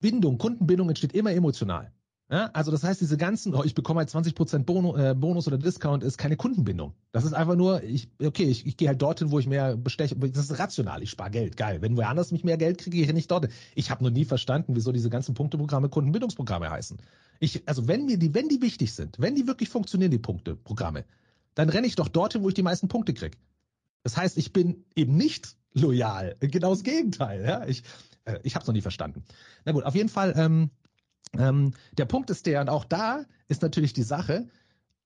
Bindung, Kundenbindung entsteht immer emotional. Ja, also das heißt, diese ganzen, oh, ich bekomme halt 20% Bonus, äh, Bonus oder Discount, ist keine Kundenbindung. Das ist einfach nur, ich, okay, ich, ich gehe halt dorthin, wo ich mehr besteche. Das ist rational, ich spare Geld, geil. Wenn woanders mich mehr Geld kriege, gehe ich nicht dorthin. Ich habe noch nie verstanden, wieso diese ganzen Punkteprogramme Kundenbindungsprogramme heißen. Ich, also wenn mir die, wenn die wichtig sind, wenn die wirklich funktionieren, die Punkteprogramme, dann renne ich doch dorthin, wo ich die meisten Punkte kriege. Das heißt, ich bin eben nicht loyal. Genau das Gegenteil. Ja? Ich, äh, ich habe es noch nie verstanden. Na gut, auf jeden Fall. Ähm, ähm, der Punkt ist der, und auch da ist natürlich die Sache,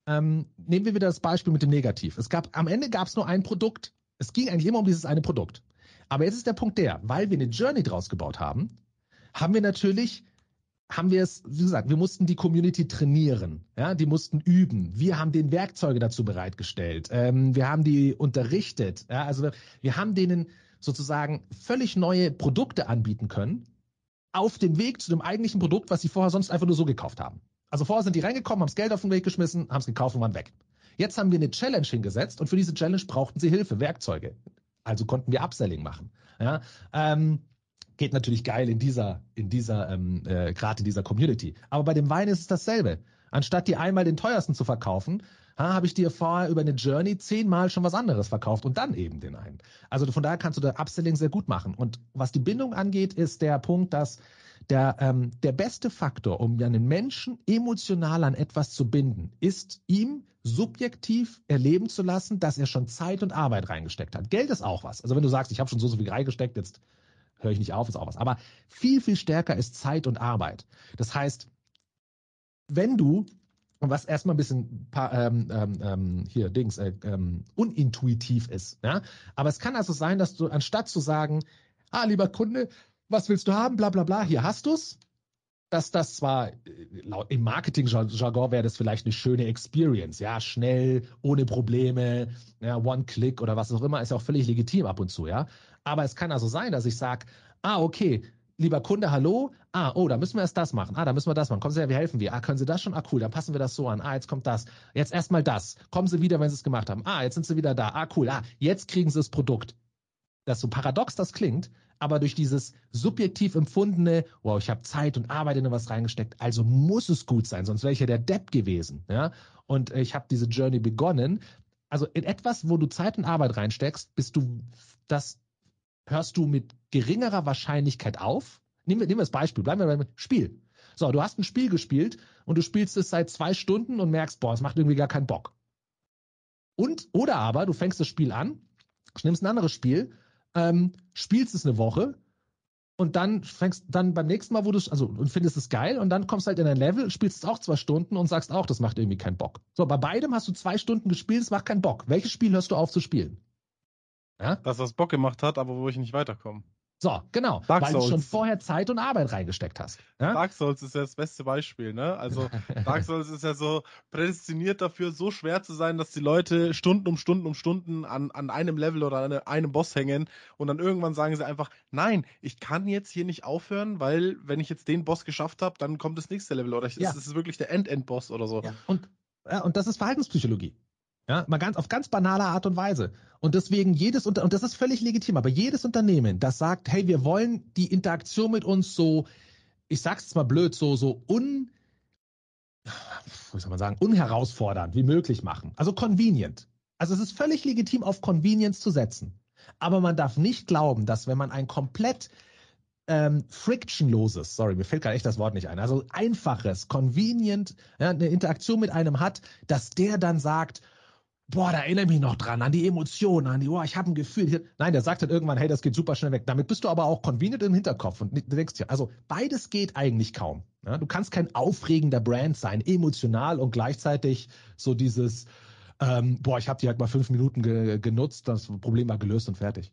ähm, nehmen wir wieder das Beispiel mit dem Negativ. Es gab, am Ende gab es nur ein Produkt. Es ging eigentlich immer um dieses eine Produkt. Aber jetzt ist der Punkt der, weil wir eine Journey draus gebaut haben, haben wir natürlich, haben wir es, wie gesagt, wir mussten die Community trainieren, ja, die mussten üben. Wir haben den Werkzeuge dazu bereitgestellt. Ähm, wir haben die unterrichtet. Ja, also wir, wir haben denen sozusagen völlig neue Produkte anbieten können, auf dem Weg zu dem eigentlichen Produkt, was sie vorher sonst einfach nur so gekauft haben. Also vorher sind die reingekommen, haben das Geld auf den Weg geschmissen, haben es gekauft und waren weg. Jetzt haben wir eine Challenge hingesetzt und für diese Challenge brauchten sie Hilfe, Werkzeuge. Also konnten wir Upselling machen. Ja, ähm, geht natürlich geil in dieser, in dieser, ähm, äh, gerade in dieser Community. Aber bei dem Wein ist es dasselbe. Anstatt die einmal den teuersten zu verkaufen, habe ich dir vorher über eine Journey zehnmal schon was anderes verkauft und dann eben den einen. Also von daher kannst du da Upselling sehr gut machen. Und was die Bindung angeht, ist der Punkt, dass der, ähm, der beste Faktor, um einen Menschen emotional an etwas zu binden, ist ihm subjektiv erleben zu lassen, dass er schon Zeit und Arbeit reingesteckt hat. Geld ist auch was. Also wenn du sagst, ich habe schon so, so viel reingesteckt, jetzt höre ich nicht auf, ist auch was. Aber viel, viel stärker ist Zeit und Arbeit. Das heißt, wenn du was erstmal ein bisschen ähm, ähm, ähm, hier Dings äh, ähm, unintuitiv ist, ja, aber es kann also sein, dass du anstatt zu sagen, ah lieber Kunde, was willst du haben, bla bla bla, hier hast du's, dass das zwar äh, laut im Marketing-Jargon wäre das vielleicht eine schöne Experience, ja, schnell, ohne Probleme, ja, One-Click oder was auch immer, ist ja auch völlig legitim ab und zu, ja. Aber es kann also sein, dass ich sage, ah, okay, lieber Kunde, hallo, ah, oh, da müssen wir erst das machen, ah, da müssen wir das machen, kommen Sie her, wir helfen wir, ah, können Sie das schon, ah, cool, dann passen wir das so an, ah, jetzt kommt das, jetzt erstmal das, kommen Sie wieder, wenn Sie es gemacht haben, ah, jetzt sind Sie wieder da, ah, cool, ah, jetzt kriegen Sie das Produkt. Das so paradox das klingt, aber durch dieses subjektiv empfundene, wow, ich habe Zeit und Arbeit in was reingesteckt, also muss es gut sein, sonst wäre ich ja der Depp gewesen. Ja? Und ich habe diese Journey begonnen. Also in etwas, wo du Zeit und Arbeit reinsteckst, bist du das hörst du mit geringerer Wahrscheinlichkeit auf. Nehmen wir, nehmen wir das Beispiel, bleiben wir beim Spiel. So, du hast ein Spiel gespielt und du spielst es seit zwei Stunden und merkst, boah, es macht irgendwie gar keinen Bock. Und, oder aber, du fängst das Spiel an, nimmst ein anderes Spiel ähm, spielst es eine Woche und dann fängst dann beim nächsten Mal, wo du also und findest es geil und dann kommst halt in ein Level, spielst es auch zwei Stunden und sagst auch, das macht irgendwie keinen Bock. So, bei beidem hast du zwei Stunden gespielt, es macht keinen Bock. Welches Spiel hörst du auf zu spielen? Ja? Dass das Bock gemacht hat, aber wo ich nicht weiterkomme. So, genau, Dark weil Souls. du schon vorher Zeit und Arbeit reingesteckt hast. Ja? Dark Souls ist ja das beste Beispiel, ne? Also (laughs) Dark Souls ist ja so prädestiniert dafür, so schwer zu sein, dass die Leute Stunden um Stunden um Stunden an, an einem Level oder an einem Boss hängen und dann irgendwann sagen sie einfach, nein, ich kann jetzt hier nicht aufhören, weil wenn ich jetzt den Boss geschafft habe, dann kommt das nächste Level oder ich, ja. ist, ist wirklich der End-End-Boss oder so. Ja. Und, ja, und das ist Verhaltenspsychologie. Ja, mal ganz auf ganz banale Art und Weise. Und deswegen jedes und das ist völlig legitim, aber jedes Unternehmen, das sagt, hey, wir wollen die Interaktion mit uns so, ich sag's jetzt mal blöd, so so un wie soll man sagen, unherausfordernd wie möglich machen. Also convenient. Also es ist völlig legitim, auf Convenience zu setzen. Aber man darf nicht glauben, dass wenn man ein komplett ähm, frictionloses, sorry, mir fällt gerade echt das Wort nicht ein, also einfaches, convenient, ja, eine Interaktion mit einem hat, dass der dann sagt, boah, da erinnere ich mich noch dran, an die Emotionen, an die, boah, ich habe ein Gefühl. Nein, der sagt dann irgendwann, hey, das geht super schnell weg. Damit bist du aber auch convenient im Hinterkopf und denkst dir, also beides geht eigentlich kaum. Ja, du kannst kein aufregender Brand sein, emotional und gleichzeitig so dieses, ähm, boah, ich habe die halt mal fünf Minuten ge genutzt, das Problem war gelöst und fertig.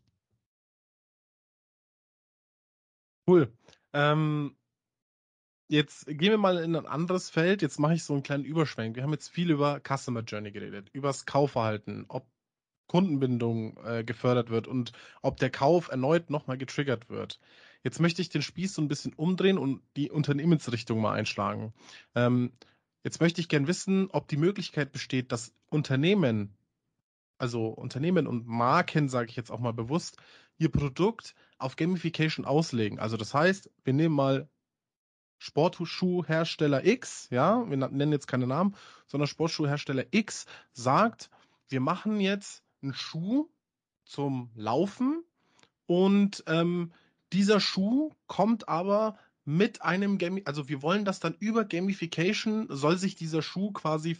Cool. Ähm, Jetzt gehen wir mal in ein anderes Feld. Jetzt mache ich so einen kleinen Überschwenk. Wir haben jetzt viel über Customer Journey geredet, über das Kaufverhalten, ob Kundenbindung äh, gefördert wird und ob der Kauf erneut nochmal getriggert wird. Jetzt möchte ich den Spieß so ein bisschen umdrehen und die Unternehmensrichtung mal einschlagen. Ähm, jetzt möchte ich gern wissen, ob die Möglichkeit besteht, dass Unternehmen, also Unternehmen und Marken, sage ich jetzt auch mal bewusst, ihr Produkt auf Gamification auslegen. Also das heißt, wir nehmen mal Sportschuhhersteller X, ja, wir nennen jetzt keine Namen, sondern Sportschuhhersteller X sagt, wir machen jetzt einen Schuh zum Laufen und ähm, dieser Schuh kommt aber mit einem Game, also wir wollen das dann über Gamification soll sich dieser Schuh quasi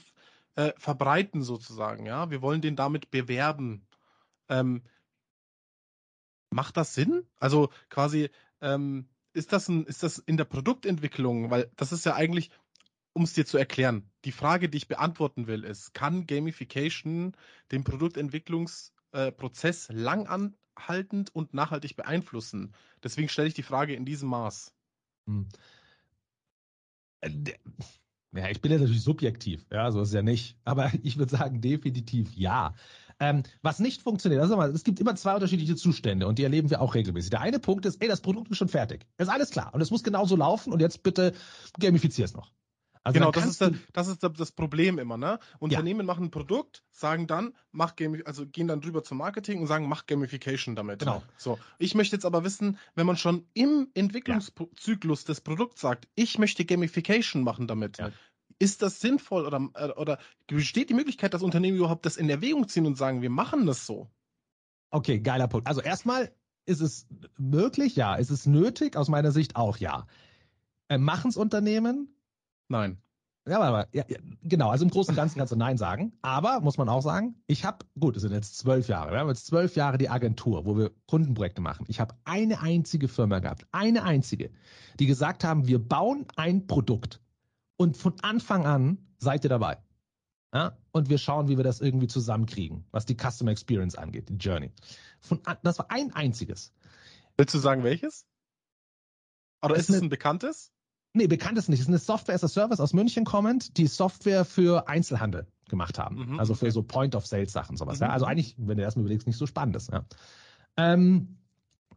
äh, verbreiten sozusagen, ja, wir wollen den damit bewerben. Ähm, macht das Sinn? Also quasi ähm, ist das, ein, ist das in der Produktentwicklung, weil das ist ja eigentlich, um es dir zu erklären, die Frage, die ich beantworten will, ist, kann Gamification den Produktentwicklungsprozess äh, lang anhaltend und nachhaltig beeinflussen? Deswegen stelle ich die Frage in diesem Maß. Hm. Äh, ja, ich bin ja natürlich subjektiv, ja, so ist es ja nicht. Aber (laughs) ich würde sagen, definitiv ja. Ähm, was nicht funktioniert, also mal, es gibt immer zwei unterschiedliche Zustände und die erleben wir auch regelmäßig. Der eine Punkt ist, ey, das Produkt ist schon fertig. Das ist alles klar und es muss genauso laufen und jetzt bitte gamifizier es noch. Also genau, das ist, das, das ist das Problem immer, ne? Unternehmen ja. machen ein Produkt, sagen dann, mach Game, also gehen dann drüber zum Marketing und sagen, mach Gamification damit. Genau. So. Ich möchte jetzt aber wissen, wenn man schon im Entwicklungszyklus ja. des Produkts sagt, ich möchte Gamification machen damit, ja. Ist das sinnvoll oder, äh, oder besteht die Möglichkeit, dass Unternehmen überhaupt das in Erwägung ziehen und sagen, wir machen das so? Okay, geiler Punkt. Also erstmal ist es möglich, ja. Ist es nötig? Aus meiner Sicht auch ja. Äh, Machen's Unternehmen? Nein. Ja, aber ja, genau, also im Großen und Ganzen kannst du Nein sagen. Aber muss man auch sagen, ich habe, gut, es sind jetzt zwölf Jahre, wir haben jetzt zwölf Jahre die Agentur, wo wir Kundenprojekte machen. Ich habe eine einzige Firma gehabt, eine einzige, die gesagt haben, wir bauen ein Produkt und von Anfang an seid ihr dabei. Ja? Und wir schauen, wie wir das irgendwie zusammenkriegen, was die Customer Experience angeht, die Journey. Von, das war ein einziges. Willst du sagen, welches? Oder ist, ist es ein bekanntes? Nee, bekannt ist nicht. Es ist eine Software as a Service aus München kommend, die Software für Einzelhandel gemacht haben. Mhm, also für okay. so Point-of-Sale-Sachen, sowas. Mhm. Ja? Also eigentlich, wenn du erstmal überlegst, nicht so spannend ist. Ja? Ähm,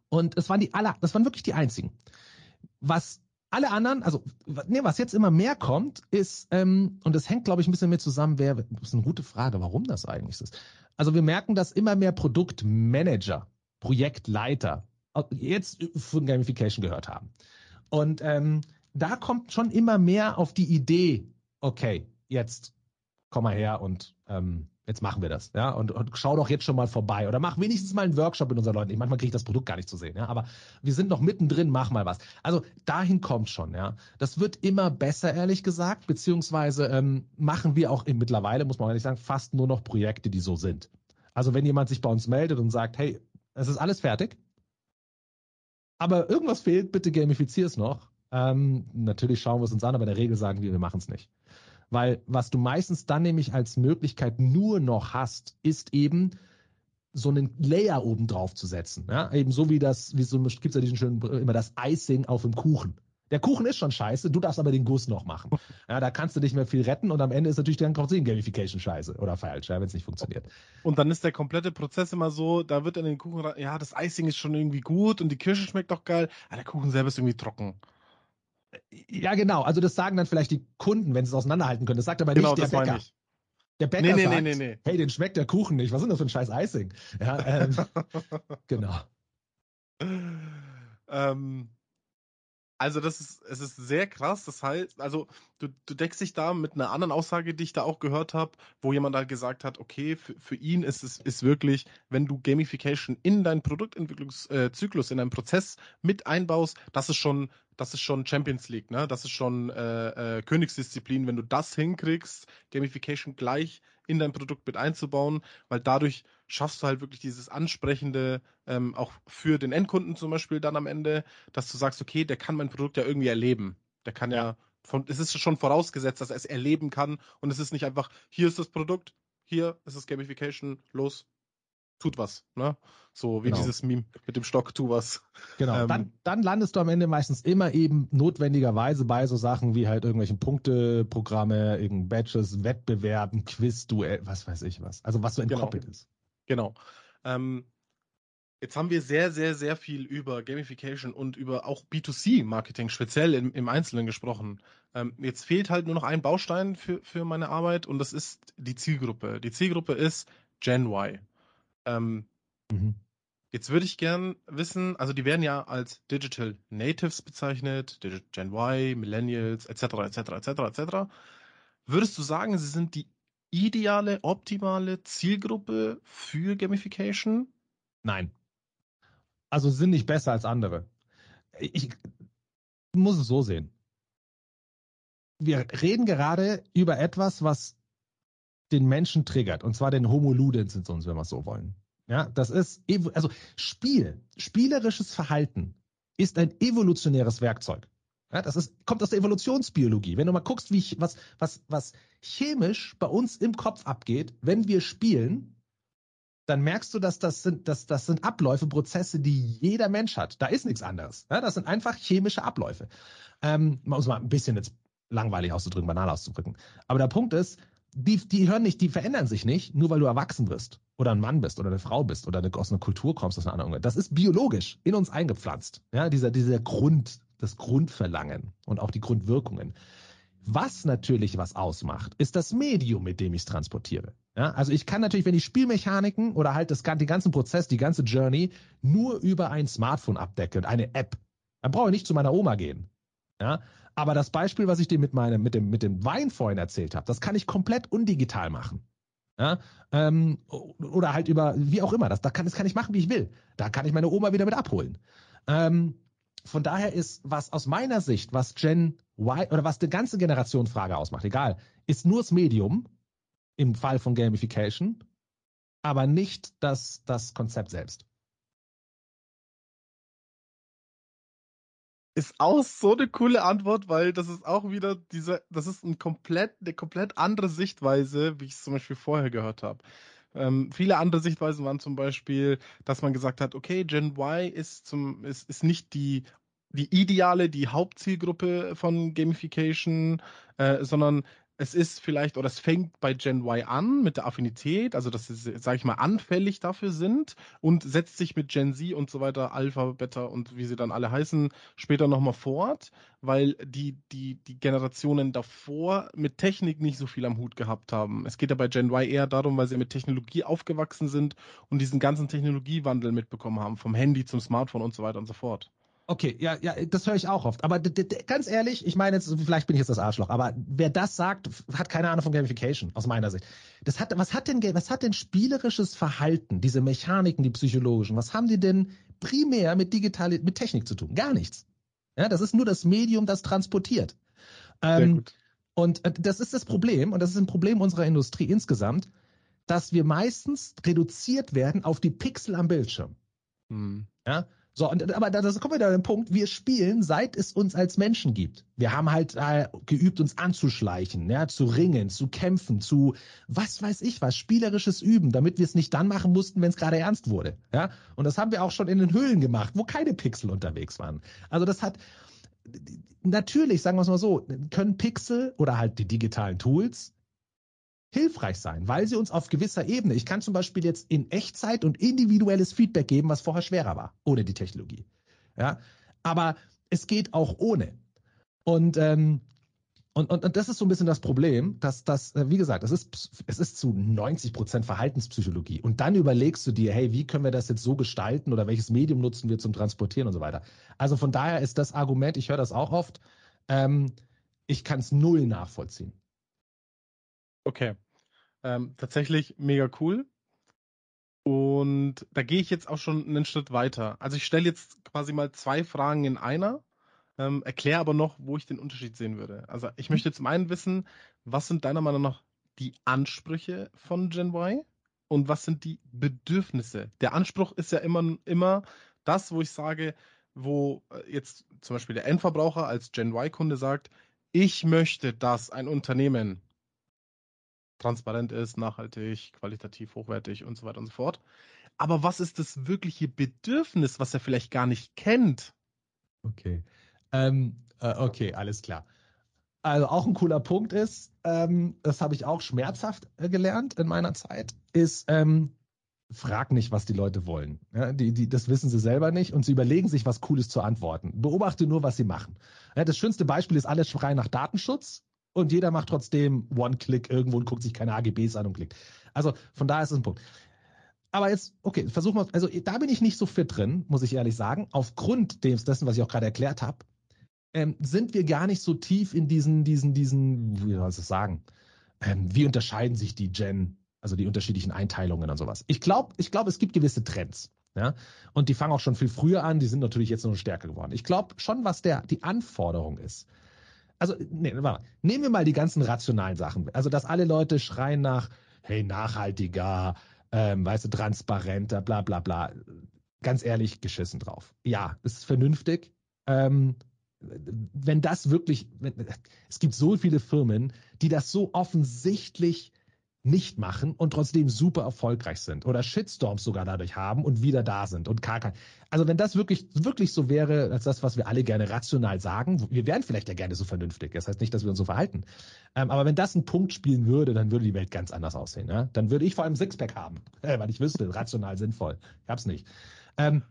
und es waren die aller, das waren wirklich die einzigen. Was alle anderen, also nee, was jetzt immer mehr kommt, ist, ähm, und das hängt, glaube ich, ein bisschen mit zusammen, wer, das ist eine gute Frage, warum das eigentlich ist. Also wir merken, dass immer mehr Produktmanager, Projektleiter jetzt von Gamification gehört haben. Und ähm, da kommt schon immer mehr auf die Idee, okay, jetzt komm mal her und ähm, jetzt machen wir das, ja, und, und schau doch jetzt schon mal vorbei oder mach wenigstens mal einen Workshop mit unseren Leuten. Ich, manchmal kriege ich das Produkt gar nicht zu sehen, ja, aber wir sind noch mittendrin, mach mal was. Also dahin kommt schon, ja. Das wird immer besser, ehrlich gesagt, beziehungsweise ähm, machen wir auch in, mittlerweile, muss man ehrlich sagen, fast nur noch Projekte, die so sind. Also wenn jemand sich bei uns meldet und sagt, hey, es ist alles fertig, aber irgendwas fehlt, bitte gamifizier es noch, ähm, natürlich schauen wir es uns an, aber in der Regel sagen wir, wir machen es nicht. Weil was du meistens dann nämlich als Möglichkeit nur noch hast, ist eben so einen Layer oben drauf zu setzen. Ja? Eben so wie das, wie so gibt's ja diesen schönen, immer das Icing auf dem Kuchen. Der Kuchen ist schon scheiße, du darfst aber den Guss noch machen. Ja, da kannst du nicht mehr viel retten und am Ende ist natürlich dann trotzdem Gamification scheiße oder falsch, ja, wenn es nicht funktioniert. Und dann ist der komplette Prozess immer so, da wird in den Kuchen, ja, das Icing ist schon irgendwie gut und die Kirsche schmeckt doch geil, aber der Kuchen selber ist irgendwie trocken. Ja, genau. Also das sagen dann vielleicht die Kunden, wenn sie es auseinanderhalten können. Das sagt aber genau, nicht der Bäcker. Der Bäcker nee, nee, sagt, nee, hey, den schmeckt der Kuchen nicht. Was ist denn das für ein scheiß Icing? Ja, ähm, (laughs) genau. Ähm, also das ist, es ist sehr krass. Das heißt, also du, du deckst dich da mit einer anderen Aussage, die ich da auch gehört habe, wo jemand halt gesagt hat, okay, für, ihn ist es ist wirklich, wenn du Gamification in deinen Produktentwicklungszyklus, äh, in deinen Prozess mit einbaust, das ist schon, das ist schon Champions League, ne? Das ist schon äh, äh, Königsdisziplin, wenn du das hinkriegst, Gamification gleich in dein Produkt mit einzubauen, weil dadurch schaffst du halt wirklich dieses Ansprechende ähm, auch für den Endkunden zum Beispiel dann am Ende, dass du sagst, okay, der kann mein Produkt ja irgendwie erleben. Der kann ja, von, es ist schon vorausgesetzt, dass er es erleben kann und es ist nicht einfach, hier ist das Produkt, hier ist das Gamification, los, tut was, ne? So wie genau. dieses Meme mit dem Stock, tu was. Genau. Ähm, dann, dann landest du am Ende meistens immer eben notwendigerweise bei so Sachen wie halt irgendwelchen Punkteprogramme, irgendein Badges, Wettbewerben, Quiz, Duell, was weiß ich was. Also was so entkoppelt genau. ist. Genau. Ähm, jetzt haben wir sehr, sehr, sehr viel über Gamification und über auch B2C-Marketing speziell im, im Einzelnen gesprochen. Ähm, jetzt fehlt halt nur noch ein Baustein für, für meine Arbeit und das ist die Zielgruppe. Die Zielgruppe ist Gen Y. Ähm, mhm. Jetzt würde ich gern wissen, also die werden ja als Digital Natives bezeichnet, Gen Y, Millennials, etc., etc., etc., etc. Würdest du sagen, sie sind die ideale, optimale Zielgruppe für Gamification? Nein. Also sind nicht besser als andere. Ich muss es so sehen. Wir reden gerade über etwas, was den Menschen triggert, und zwar den Homo ludens in uns, wenn wir es so wollen. Ja, das ist, also Spiel, spielerisches Verhalten ist ein evolutionäres Werkzeug. Ja, das ist, kommt aus der Evolutionsbiologie. Wenn du mal guckst, wie was, was, was chemisch bei uns im Kopf abgeht, wenn wir spielen, dann merkst du, dass das sind, dass das sind Abläufe, Prozesse, die jeder Mensch hat. Da ist nichts anderes. Ja, das sind einfach chemische Abläufe. Ähm, um es mal ein bisschen jetzt langweilig auszudrücken, banal auszudrücken. Aber der Punkt ist, die, die hören nicht, die verändern sich nicht, nur weil du erwachsen wirst oder ein Mann bist oder eine Frau bist oder aus einer Kultur kommst, aus einer anderen. Das ist biologisch in uns eingepflanzt. Ja, dieser, dieser Grund, das Grundverlangen und auch die Grundwirkungen. Was natürlich was ausmacht, ist das Medium, mit dem ich es transportiere. Ja, also ich kann natürlich, wenn ich Spielmechaniken oder halt das, den ganzen Prozess, die ganze Journey nur über ein Smartphone abdecke und eine App, dann brauche ich nicht zu meiner Oma gehen. Ja, aber das Beispiel, was ich dir mit meinem, mit dem, mit dem Wein vorhin erzählt habe, das kann ich komplett undigital machen. Ja, ähm, oder halt über, wie auch immer, das, das, kann, das kann ich machen, wie ich will. Da kann ich meine Oma wieder mit abholen. Ähm, von daher ist, was aus meiner Sicht, was Gen Y oder was die ganze Generation Frage ausmacht, egal, ist nur das Medium im Fall von Gamification, aber nicht das, das Konzept selbst. Ist auch so eine coole Antwort, weil das ist auch wieder diese, das ist ein komplett, eine komplett andere Sichtweise, wie ich es zum Beispiel vorher gehört habe. Ähm, viele andere Sichtweisen waren zum Beispiel, dass man gesagt hat, okay, Gen Y ist zum, ist, ist nicht die die ideale, die Hauptzielgruppe von Gamification, äh, sondern es ist vielleicht oder es fängt bei Gen Y an mit der Affinität, also dass sie, sage ich mal, anfällig dafür sind und setzt sich mit Gen Z und so weiter, Alpha, Beta und wie sie dann alle heißen, später nochmal fort, weil die, die, die Generationen davor mit Technik nicht so viel am Hut gehabt haben. Es geht ja bei Gen Y eher darum, weil sie mit Technologie aufgewachsen sind und diesen ganzen Technologiewandel mitbekommen haben, vom Handy zum Smartphone und so weiter und so fort. Okay, ja, ja, das höre ich auch oft. Aber ganz ehrlich, ich meine jetzt, vielleicht bin ich jetzt das Arschloch, aber wer das sagt, hat keine Ahnung von Gamification, aus meiner Sicht. Das hat, was hat denn, was hat denn spielerisches Verhalten, diese Mechaniken, die psychologischen, was haben die denn primär mit digital, mit Technik zu tun? Gar nichts. Ja, das ist nur das Medium, das transportiert. Ähm, und äh, das ist das Problem, und das ist ein Problem unserer Industrie insgesamt, dass wir meistens reduziert werden auf die Pixel am Bildschirm. Hm. Ja, so, und, aber das kommt wieder an den Punkt, wir spielen, seit es uns als Menschen gibt. Wir haben halt äh, geübt, uns anzuschleichen, ja, zu ringen, zu kämpfen, zu was weiß ich was, spielerisches Üben, damit wir es nicht dann machen mussten, wenn es gerade ernst wurde. Ja, und das haben wir auch schon in den Höhlen gemacht, wo keine Pixel unterwegs waren. Also das hat natürlich, sagen wir es mal so, können Pixel oder halt die digitalen Tools hilfreich sein, weil sie uns auf gewisser Ebene, ich kann zum Beispiel jetzt in Echtzeit und individuelles Feedback geben, was vorher schwerer war, ohne die Technologie. Ja, aber es geht auch ohne. Und ähm, und, und, und das ist so ein bisschen das Problem, dass das, äh, wie gesagt, es ist, es ist zu 90 Prozent Verhaltenspsychologie. Und dann überlegst du dir, hey, wie können wir das jetzt so gestalten oder welches Medium nutzen wir zum Transportieren und so weiter. Also von daher ist das Argument, ich höre das auch oft, ähm, ich kann es null nachvollziehen. Okay. Ähm, tatsächlich mega cool. Und da gehe ich jetzt auch schon einen Schritt weiter. Also ich stelle jetzt quasi mal zwei Fragen in einer, ähm, erkläre aber noch, wo ich den Unterschied sehen würde. Also ich möchte zum einen wissen, was sind deiner Meinung nach die Ansprüche von Gen Y und was sind die Bedürfnisse? Der Anspruch ist ja immer, immer das, wo ich sage, wo äh, jetzt zum Beispiel der Endverbraucher als Gen Y-Kunde sagt, ich möchte, dass ein Unternehmen transparent ist, nachhaltig, qualitativ hochwertig und so weiter und so fort. Aber was ist das wirkliche Bedürfnis, was er vielleicht gar nicht kennt? Okay. Ähm, äh, okay, alles klar. Also auch ein cooler Punkt ist, ähm, das habe ich auch schmerzhaft äh, gelernt in meiner Zeit, ist, ähm, frag nicht, was die Leute wollen. Ja, die, die, das wissen sie selber nicht und sie überlegen sich, was Cooles zu antworten. Beobachte nur, was sie machen. Ja, das schönste Beispiel ist, alle schreien nach Datenschutz und jeder macht trotzdem One-Click irgendwo und guckt sich keine AGBs an und klickt. Also von daher ist es ein Punkt. Aber jetzt, okay, versuchen wir, also da bin ich nicht so fit drin, muss ich ehrlich sagen. Aufgrund dessen, was ich auch gerade erklärt habe, ähm, sind wir gar nicht so tief in diesen, diesen, diesen, wie soll ich das sagen? Ähm, wie unterscheiden sich die Gen, also die unterschiedlichen Einteilungen und sowas? Ich glaube, ich glaube, es gibt gewisse Trends. Ja, und die fangen auch schon viel früher an, die sind natürlich jetzt noch stärker geworden. Ich glaube schon, was der, die Anforderung ist, also nee, warte, nehmen wir mal die ganzen rationalen Sachen. Also, dass alle Leute schreien nach, hey, nachhaltiger, ähm, weißt du, transparenter, bla bla bla. Ganz ehrlich, geschissen drauf. Ja, ist vernünftig. Ähm, wenn das wirklich, wenn, es gibt so viele Firmen, die das so offensichtlich nicht machen und trotzdem super erfolgreich sind oder Shitstorms sogar dadurch haben und wieder da sind und kein. Also wenn das wirklich, wirklich so wäre, als das, was wir alle gerne rational sagen, wir wären vielleicht ja gerne so vernünftig. Das heißt nicht, dass wir uns so verhalten. Ähm, aber wenn das einen Punkt spielen würde, dann würde die Welt ganz anders aussehen. Ja? Dann würde ich vor allem Sixpack haben, (laughs) äh, weil ich wüsste, rational sinnvoll. Ich hab's nicht. Ähm,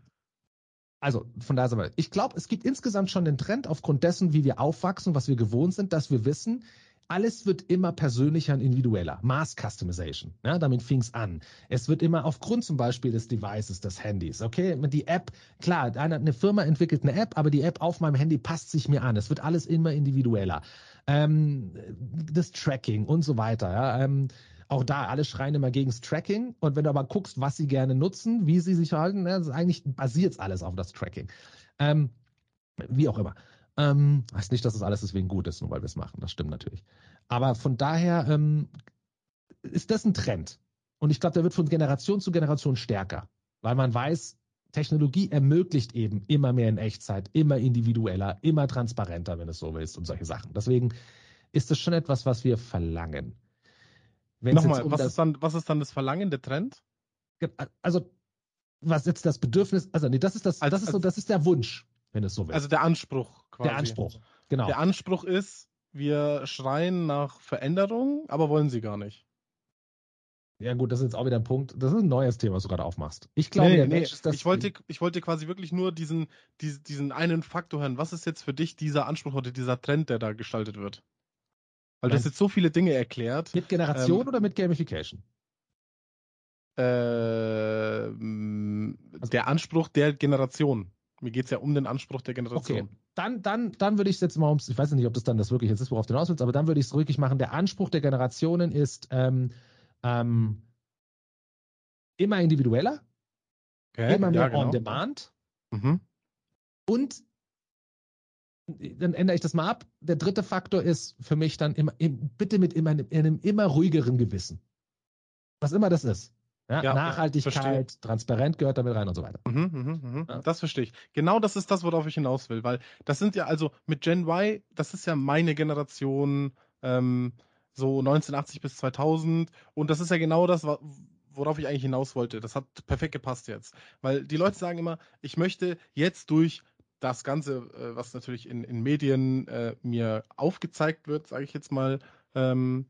also von daher sind wir. Ich glaube, es gibt insgesamt schon den Trend aufgrund dessen, wie wir aufwachsen, was wir gewohnt sind, dass wir wissen, alles wird immer persönlicher und individueller. Mass Customization. Ja, damit fing es an. Es wird immer aufgrund zum Beispiel des Devices, des Handys. Okay, die App, klar, eine, eine Firma entwickelt eine App, aber die App auf meinem Handy passt sich mir an. Es wird alles immer individueller. Ähm, das Tracking und so weiter. Ja, ähm, auch da, alle schreien immer gegen das Tracking. Und wenn du aber guckst, was sie gerne nutzen, wie sie sich verhalten, ja, eigentlich basiert alles auf das Tracking. Ähm, Wie auch immer. Ähm, heißt nicht, dass das alles deswegen gut ist, nur weil wir es machen. Das stimmt natürlich. Aber von daher ähm, ist das ein Trend. Und ich glaube, der wird von Generation zu Generation stärker, weil man weiß, Technologie ermöglicht eben immer mehr in Echtzeit, immer individueller, immer transparenter, wenn es so willst und solche Sachen. Deswegen ist das schon etwas, was wir verlangen. Wenn's Nochmal, um was, ist dann, was ist dann das Verlangen, der Trend? Also, was jetzt das Bedürfnis, also nee, das ist das, als, das ist so, das ist der Wunsch, wenn es so will. Also der Anspruch quasi. Der Anspruch, genau. Der Anspruch ist, wir schreien nach Veränderung, aber wollen sie gar nicht. Ja gut, das ist jetzt auch wieder ein Punkt. Das ist ein neues Thema, was du gerade aufmachst. Ich glaube, nee, der nee, Mensch ist das. Ich wollte, ich wollte quasi wirklich nur diesen, diesen, diesen einen Faktor hören. Was ist jetzt für dich dieser Anspruch oder dieser Trend, der da gestaltet wird? Weil du hast jetzt so viele Dinge erklärt. Mit Generation ähm, oder mit Gamification? Äh, also, der Anspruch der Generation. Mir geht es ja um den Anspruch der Generation. Okay, dann, dann, dann würde ich es jetzt mal ums, ich weiß nicht, ob das dann das wirklich jetzt ist, worauf du hinaus willst, aber dann würde ich es wirklich machen. Der Anspruch der Generationen ist, ähm, ähm, immer individueller, okay, immer mehr ja, genau. on demand mhm. und dann ändere ich das mal ab. Der dritte Faktor ist für mich dann immer, bitte mit immer, einem immer ruhigeren Gewissen. Was immer das ist. Ja, ja, Nachhaltigkeit, transparent gehört damit rein und so weiter. Mhm, mh, mh. Ja. Das verstehe ich. Genau das ist das, worauf ich hinaus will, weil das sind ja also mit Gen Y, das ist ja meine Generation, ähm, so 1980 bis 2000. Und das ist ja genau das, worauf ich eigentlich hinaus wollte. Das hat perfekt gepasst jetzt. Weil die Leute sagen immer, ich möchte jetzt durch das Ganze, äh, was natürlich in, in Medien äh, mir aufgezeigt wird, sage ich jetzt mal, ähm,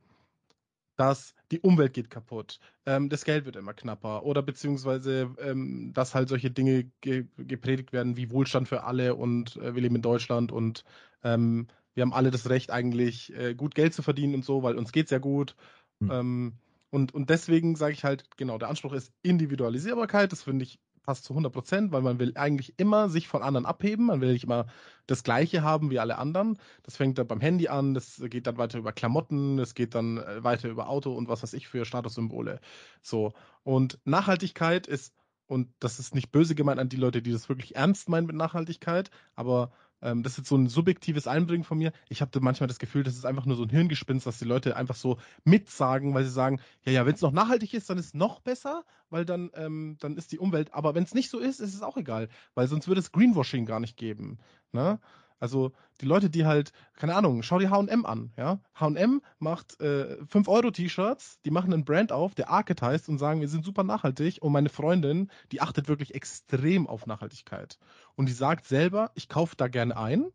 dass die Umwelt geht kaputt, ähm, das Geld wird immer knapper oder beziehungsweise, ähm, dass halt solche Dinge ge gepredigt werden wie Wohlstand für alle und äh, wir leben in Deutschland und ähm, wir haben alle das Recht eigentlich äh, gut Geld zu verdienen und so, weil uns geht es ja gut. Mhm. und, und deswegen sage ich halt, genau, der Anspruch ist Individualisierbarkeit, das finde ich passt zu 100 Prozent, weil man will eigentlich immer sich von anderen abheben. Man will nicht immer das Gleiche haben wie alle anderen. Das fängt dann beim Handy an, das geht dann weiter über Klamotten, das geht dann äh, weiter über Auto und was weiß ich für Statussymbole. So. Und Nachhaltigkeit ist, und das ist nicht böse gemeint an die Leute, die das wirklich ernst meinen mit Nachhaltigkeit, aber ähm, das ist jetzt so ein subjektives Einbringen von mir. Ich habe manchmal das Gefühl, das ist einfach nur so ein Hirngespinst, dass die Leute einfach so mitsagen, weil sie sagen, ja, ja, wenn es noch nachhaltig ist, dann ist es noch besser, weil dann, ähm, dann ist die Umwelt. Aber wenn es nicht so ist, ist es auch egal, weil sonst würde es Greenwashing gar nicht geben. Ne? Also die Leute, die halt, keine Ahnung, schau dir H&M an, ja. H&M macht äh, 5-Euro-T-Shirts, die machen einen Brand auf, der Arket heißt und sagen, wir sind super nachhaltig und meine Freundin, die achtet wirklich extrem auf Nachhaltigkeit. Und die sagt selber, ich kaufe da gerne ein,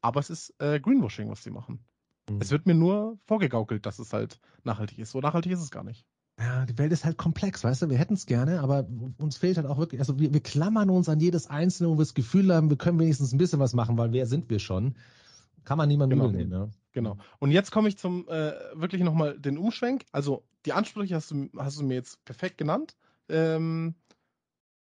aber es ist äh, Greenwashing, was sie machen. Mhm. Es wird mir nur vorgegaukelt, dass es halt nachhaltig ist. So nachhaltig ist es gar nicht. Ja, die Welt ist halt komplex, weißt du, wir hätten es gerne, aber uns fehlt halt auch wirklich, also wir, wir klammern uns an jedes Einzelne, wo wir das Gefühl haben, wir können wenigstens ein bisschen was machen, weil wer sind wir schon? Kann man niemand genau. nehmen, ja. Genau. Und jetzt komme ich zum äh, wirklich nochmal den Umschwenk. Also die Ansprüche hast du, hast du mir jetzt perfekt genannt. Ähm,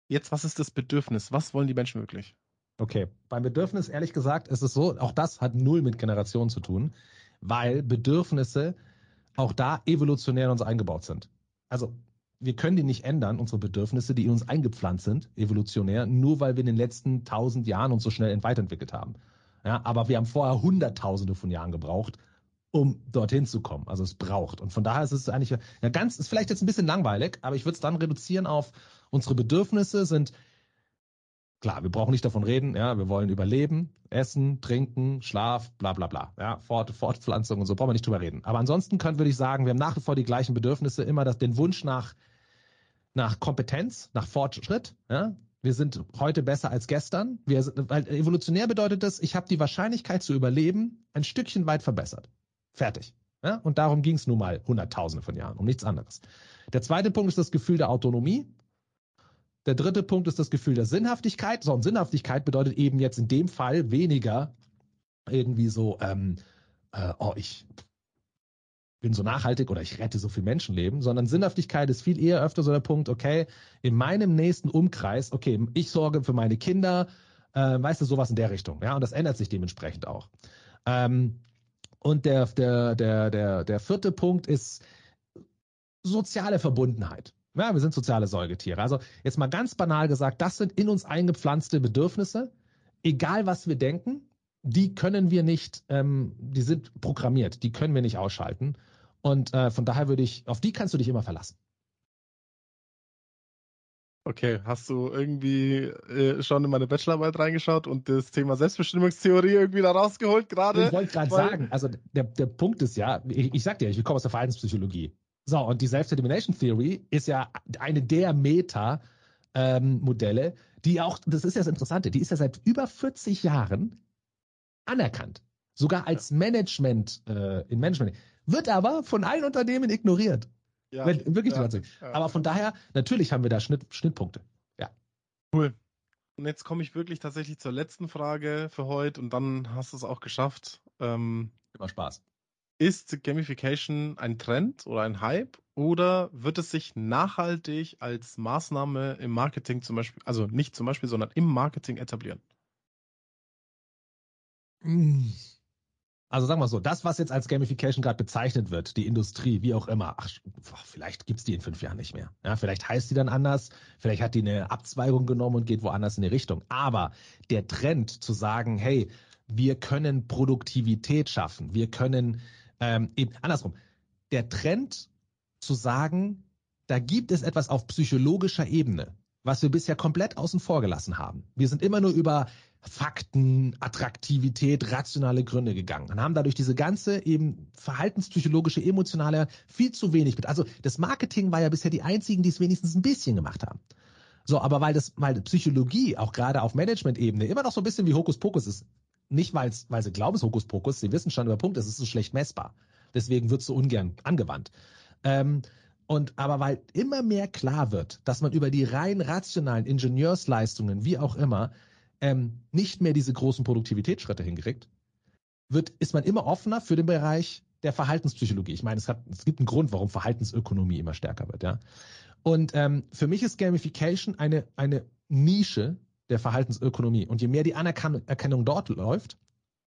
jetzt, was ist das Bedürfnis? Was wollen die Menschen wirklich? Okay, beim Bedürfnis, ehrlich gesagt, ist es so, auch das hat null mit Generation zu tun, weil Bedürfnisse auch da evolutionär in uns eingebaut sind also wir können die nicht ändern, unsere Bedürfnisse, die in uns eingepflanzt sind, evolutionär, nur weil wir in den letzten tausend Jahren uns so schnell weiterentwickelt haben. Ja, aber wir haben vorher Hunderttausende von Jahren gebraucht, um dorthin zu kommen. Also es braucht. Und von daher ist es eigentlich ja ganz, ist vielleicht jetzt ein bisschen langweilig, aber ich würde es dann reduzieren auf unsere Bedürfnisse sind Klar, wir brauchen nicht davon reden, ja, wir wollen überleben, essen, trinken, Schlaf, bla bla bla. Ja, Fort, Fortpflanzung und so brauchen wir nicht drüber reden. Aber ansonsten können würde ich sagen, wir haben nach wie vor die gleichen Bedürfnisse, immer das, den Wunsch nach, nach Kompetenz, nach Fortschritt. Ja? Wir sind heute besser als gestern. Wir, weil evolutionär bedeutet das, ich habe die Wahrscheinlichkeit zu überleben ein Stückchen weit verbessert. Fertig. Ja? Und darum ging es nun mal Hunderttausende von Jahren, um nichts anderes. Der zweite Punkt ist das Gefühl der Autonomie. Der dritte Punkt ist das Gefühl der Sinnhaftigkeit. So, und Sinnhaftigkeit bedeutet eben jetzt in dem Fall weniger irgendwie so, ähm, äh, oh, ich bin so nachhaltig oder ich rette so viel Menschenleben, sondern Sinnhaftigkeit ist viel eher öfter so der Punkt, okay, in meinem nächsten Umkreis, okay, ich sorge für meine Kinder, äh, weißt du, sowas in der Richtung. Ja, und das ändert sich dementsprechend auch. Ähm, und der, der, der, der, der vierte Punkt ist soziale Verbundenheit. Ja, wir sind soziale Säugetiere. Also jetzt mal ganz banal gesagt, das sind in uns eingepflanzte Bedürfnisse, egal was wir denken, die können wir nicht, ähm, die sind programmiert, die können wir nicht ausschalten. Und äh, von daher würde ich, auf die kannst du dich immer verlassen. Okay, hast du irgendwie äh, schon in meine Bachelorarbeit reingeschaut und das Thema Selbstbestimmungstheorie irgendwie da rausgeholt gerade? Ich wollte gerade sagen, also der, der Punkt ist ja, ich, ich sag dir, ich komme aus der Verhaltenspsychologie. So, und die Self-Determination Theory ist ja eine der Meta-Modelle, ähm, die auch, das ist ja das Interessante, die ist ja seit über 40 Jahren anerkannt. Sogar als Management, äh, in Management. Wird aber von allen Unternehmen ignoriert. Ja, Wenn, wirklich ja, ja, Aber von daher, natürlich haben wir da Schnitt, Schnittpunkte. Ja. Cool. Und jetzt komme ich wirklich tatsächlich zur letzten Frage für heute und dann hast du es auch geschafft. Ähm, Immer Spaß. Ist Gamification ein Trend oder ein Hype oder wird es sich nachhaltig als Maßnahme im Marketing zum Beispiel, also nicht zum Beispiel, sondern im Marketing etablieren? Hm. Also sagen wir so, das, was jetzt als Gamification gerade bezeichnet wird, die Industrie, wie auch immer, ach, vielleicht gibt's die in fünf Jahren nicht mehr. Ja, vielleicht heißt die dann anders, vielleicht hat die eine Abzweigung genommen und geht woanders in die Richtung. Aber der Trend zu sagen, hey, wir können Produktivität schaffen, wir können ähm, eben andersrum, der Trend zu sagen, da gibt es etwas auf psychologischer Ebene, was wir bisher komplett außen vor gelassen haben. Wir sind immer nur über Fakten, Attraktivität, rationale Gründe gegangen und haben dadurch diese ganze eben verhaltenspsychologische, emotionale viel zu wenig mit. Also das Marketing war ja bisher die einzigen, die es wenigstens ein bisschen gemacht haben. So, aber weil das, weil Psychologie auch gerade auf Management-Ebene immer noch so ein bisschen wie Hokuspokus ist, nicht weil sie glauben, es ist Hokuspokus, sie wissen schon über Punkt, es ist so schlecht messbar. Deswegen wird es so ungern angewandt. Ähm, und aber weil immer mehr klar wird, dass man über die rein rationalen Ingenieursleistungen, wie auch immer, ähm, nicht mehr diese großen Produktivitätsschritte hinkriegt, wird, ist man immer offener für den Bereich der Verhaltenspsychologie. Ich meine, es, hat, es gibt einen Grund, warum Verhaltensökonomie immer stärker wird. Ja? Und ähm, für mich ist Gamification eine, eine Nische der Verhaltensökonomie. Und je mehr die Anerkennung dort läuft,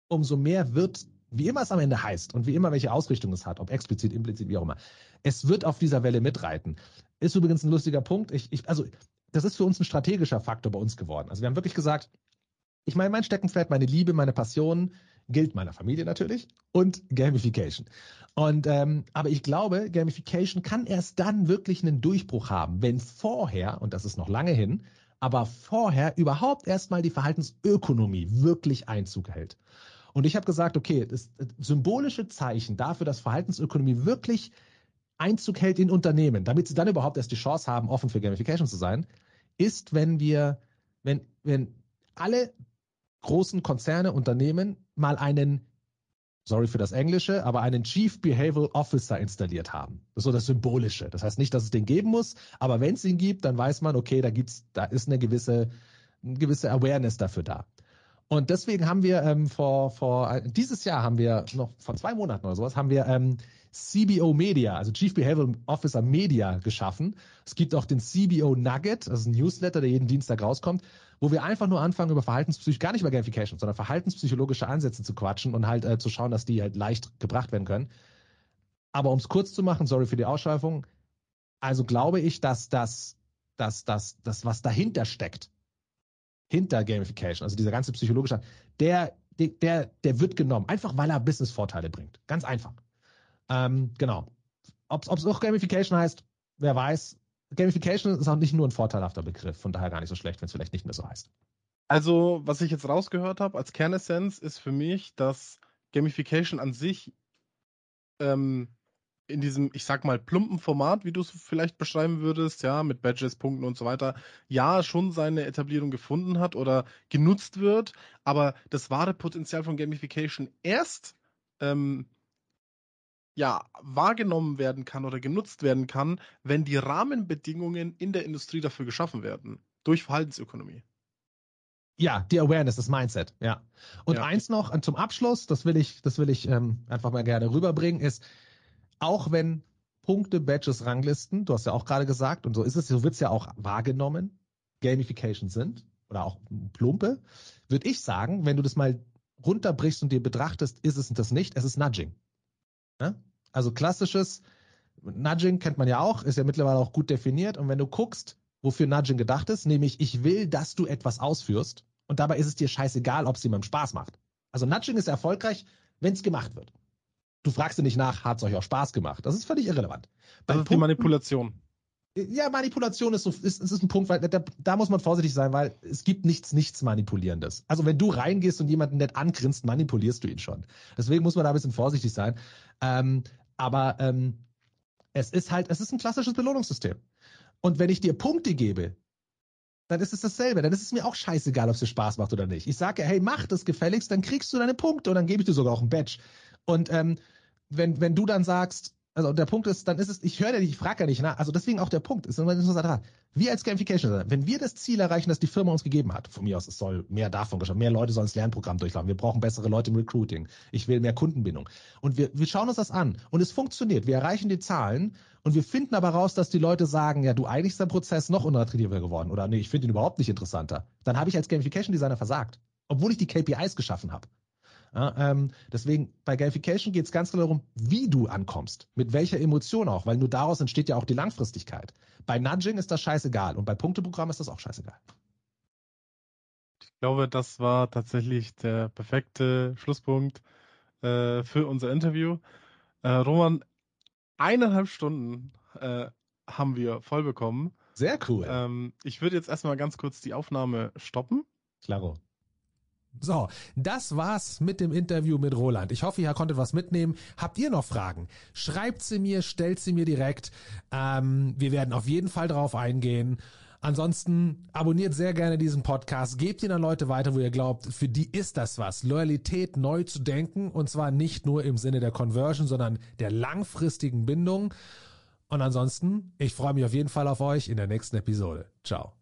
umso mehr wird, wie immer es am Ende heißt und wie immer welche Ausrichtung es hat, ob explizit, implizit, wie auch immer, es wird auf dieser Welle mitreiten. Ist übrigens ein lustiger Punkt. Ich, ich, also das ist für uns ein strategischer Faktor bei uns geworden. Also wir haben wirklich gesagt, ich meine, mein Steckenpferd, meine Liebe, meine Passion gilt meiner Familie natürlich und Gamification. Und ähm, aber ich glaube, Gamification kann erst dann wirklich einen Durchbruch haben, wenn vorher, und das ist noch lange hin, aber vorher überhaupt erstmal die Verhaltensökonomie wirklich Einzug hält. Und ich habe gesagt, okay, das symbolische Zeichen dafür, dass Verhaltensökonomie wirklich Einzug hält in Unternehmen, damit sie dann überhaupt erst die Chance haben, offen für Gamification zu sein, ist, wenn wir, wenn, wenn alle großen Konzerne, Unternehmen mal einen, sorry für das Englische, aber einen Chief Behavioral Officer installiert haben. Das ist so das Symbolische. Das heißt nicht, dass es den geben muss, aber wenn es ihn gibt, dann weiß man, okay, da gibt's, da ist eine gewisse, eine gewisse Awareness dafür da. Und deswegen haben wir ähm, vor, vor dieses Jahr haben wir noch vor zwei Monaten oder sowas haben wir ähm, CBO Media, also Chief Behavioral Officer Media geschaffen. Es gibt auch den CBO Nugget, ist ein Newsletter, der jeden Dienstag rauskommt, wo wir einfach nur anfangen über Verhaltenspsychologie, gar nicht über Gamification, sondern verhaltenspsychologische Ansätze zu quatschen und halt äh, zu schauen, dass die halt leicht gebracht werden können. Aber um es kurz zu machen, sorry für die Ausschweifung, also glaube ich, dass das, dass das, das, was dahinter steckt, hinter Gamification, also dieser ganze psychologische, der, der, der wird genommen, einfach weil er Business-Vorteile bringt. Ganz einfach. Ähm, genau. Ob es auch Gamification heißt, wer weiß. Gamification ist auch nicht nur ein vorteilhafter Begriff, von daher gar nicht so schlecht, wenn es vielleicht nicht mehr so heißt. Also, was ich jetzt rausgehört habe als Kernessenz, ist für mich, dass Gamification an sich ähm, in diesem, ich sag mal, plumpen Format, wie du es vielleicht beschreiben würdest, ja, mit Badges, Punkten und so weiter, ja, schon seine Etablierung gefunden hat oder genutzt wird, aber das wahre Potenzial von Gamification erst ähm, ja, wahrgenommen werden kann oder genutzt werden kann, wenn die Rahmenbedingungen in der Industrie dafür geschaffen werden. Durch Verhaltensökonomie. Ja, die Awareness, das Mindset, ja. Und ja. eins noch zum Abschluss, das will ich, das will ich ähm, einfach mal gerne rüberbringen, ist, auch wenn Punkte, Badges, Ranglisten, du hast ja auch gerade gesagt, und so ist es, so wird es ja auch wahrgenommen, Gamification sind oder auch Plumpe, würde ich sagen, wenn du das mal runterbrichst und dir betrachtest, ist es das nicht, es ist Nudging. Ja? Also klassisches Nudging kennt man ja auch, ist ja mittlerweile auch gut definiert. Und wenn du guckst, wofür Nudging gedacht ist, nämlich ich will, dass du etwas ausführst, Und dabei ist es dir scheißegal, ob es jemandem Spaß macht. Also Nudging ist erfolgreich, wenn es gemacht wird. Du fragst dir nicht nach, hat es euch auch Spaß gemacht? Das ist völlig irrelevant. Bei das ist Punkten, die Manipulation. Ja, Manipulation ist so, ist, ist ein Punkt, weil da, da muss man vorsichtig sein, weil es gibt nichts, nichts Manipulierendes. Also wenn du reingehst und jemanden nett angrinst, manipulierst du ihn schon. Deswegen muss man da ein bisschen vorsichtig sein. Ähm, aber ähm, es ist halt, es ist ein klassisches Belohnungssystem. Und wenn ich dir Punkte gebe, dann ist es dasselbe. Dann ist es mir auch scheißegal, ob es dir Spaß macht oder nicht. Ich sage, hey, mach das gefälligst, dann kriegst du deine Punkte und dann gebe ich dir sogar auch ein Badge. Und ähm, wenn, wenn du dann sagst, also der Punkt ist, dann ist es, ich höre ja nicht, ich frage ja nicht nach. Also deswegen auch der Punkt, ist interessant. Wir als Gamification, wenn wir das Ziel erreichen, das die Firma uns gegeben hat, von mir aus, es soll mehr davon geschaut, mehr Leute sollen das Lernprogramm durchlaufen, wir brauchen bessere Leute im Recruiting, ich will mehr Kundenbindung. Und wir, wir schauen uns das an und es funktioniert. Wir erreichen die Zahlen und wir finden aber raus, dass die Leute sagen, ja, du eigentlich ist der Prozess noch unattraktiver geworden oder nee, ich finde ihn überhaupt nicht interessanter. Dann habe ich als Gamification Designer versagt, obwohl ich die KPIs geschaffen habe. Ja, ähm, deswegen bei Gamification geht es ganz klar darum, wie du ankommst, mit welcher Emotion auch, weil nur daraus entsteht ja auch die Langfristigkeit. Bei Nudging ist das scheißegal und bei Punkteprogramm ist das auch scheißegal. Ich glaube, das war tatsächlich der perfekte Schlusspunkt äh, für unser Interview. Äh, Roman, eineinhalb Stunden äh, haben wir voll bekommen. Sehr cool. Ähm, ich würde jetzt erstmal ganz kurz die Aufnahme stoppen. Klaro. So, das war's mit dem Interview mit Roland. Ich hoffe, ihr konntet was mitnehmen. Habt ihr noch Fragen? Schreibt sie mir, stellt sie mir direkt. Ähm, wir werden auf jeden Fall drauf eingehen. Ansonsten abonniert sehr gerne diesen Podcast, gebt ihn an Leute weiter, wo ihr glaubt, für die ist das was. Loyalität neu zu denken und zwar nicht nur im Sinne der Conversion, sondern der langfristigen Bindung. Und ansonsten, ich freue mich auf jeden Fall auf euch in der nächsten Episode. Ciao.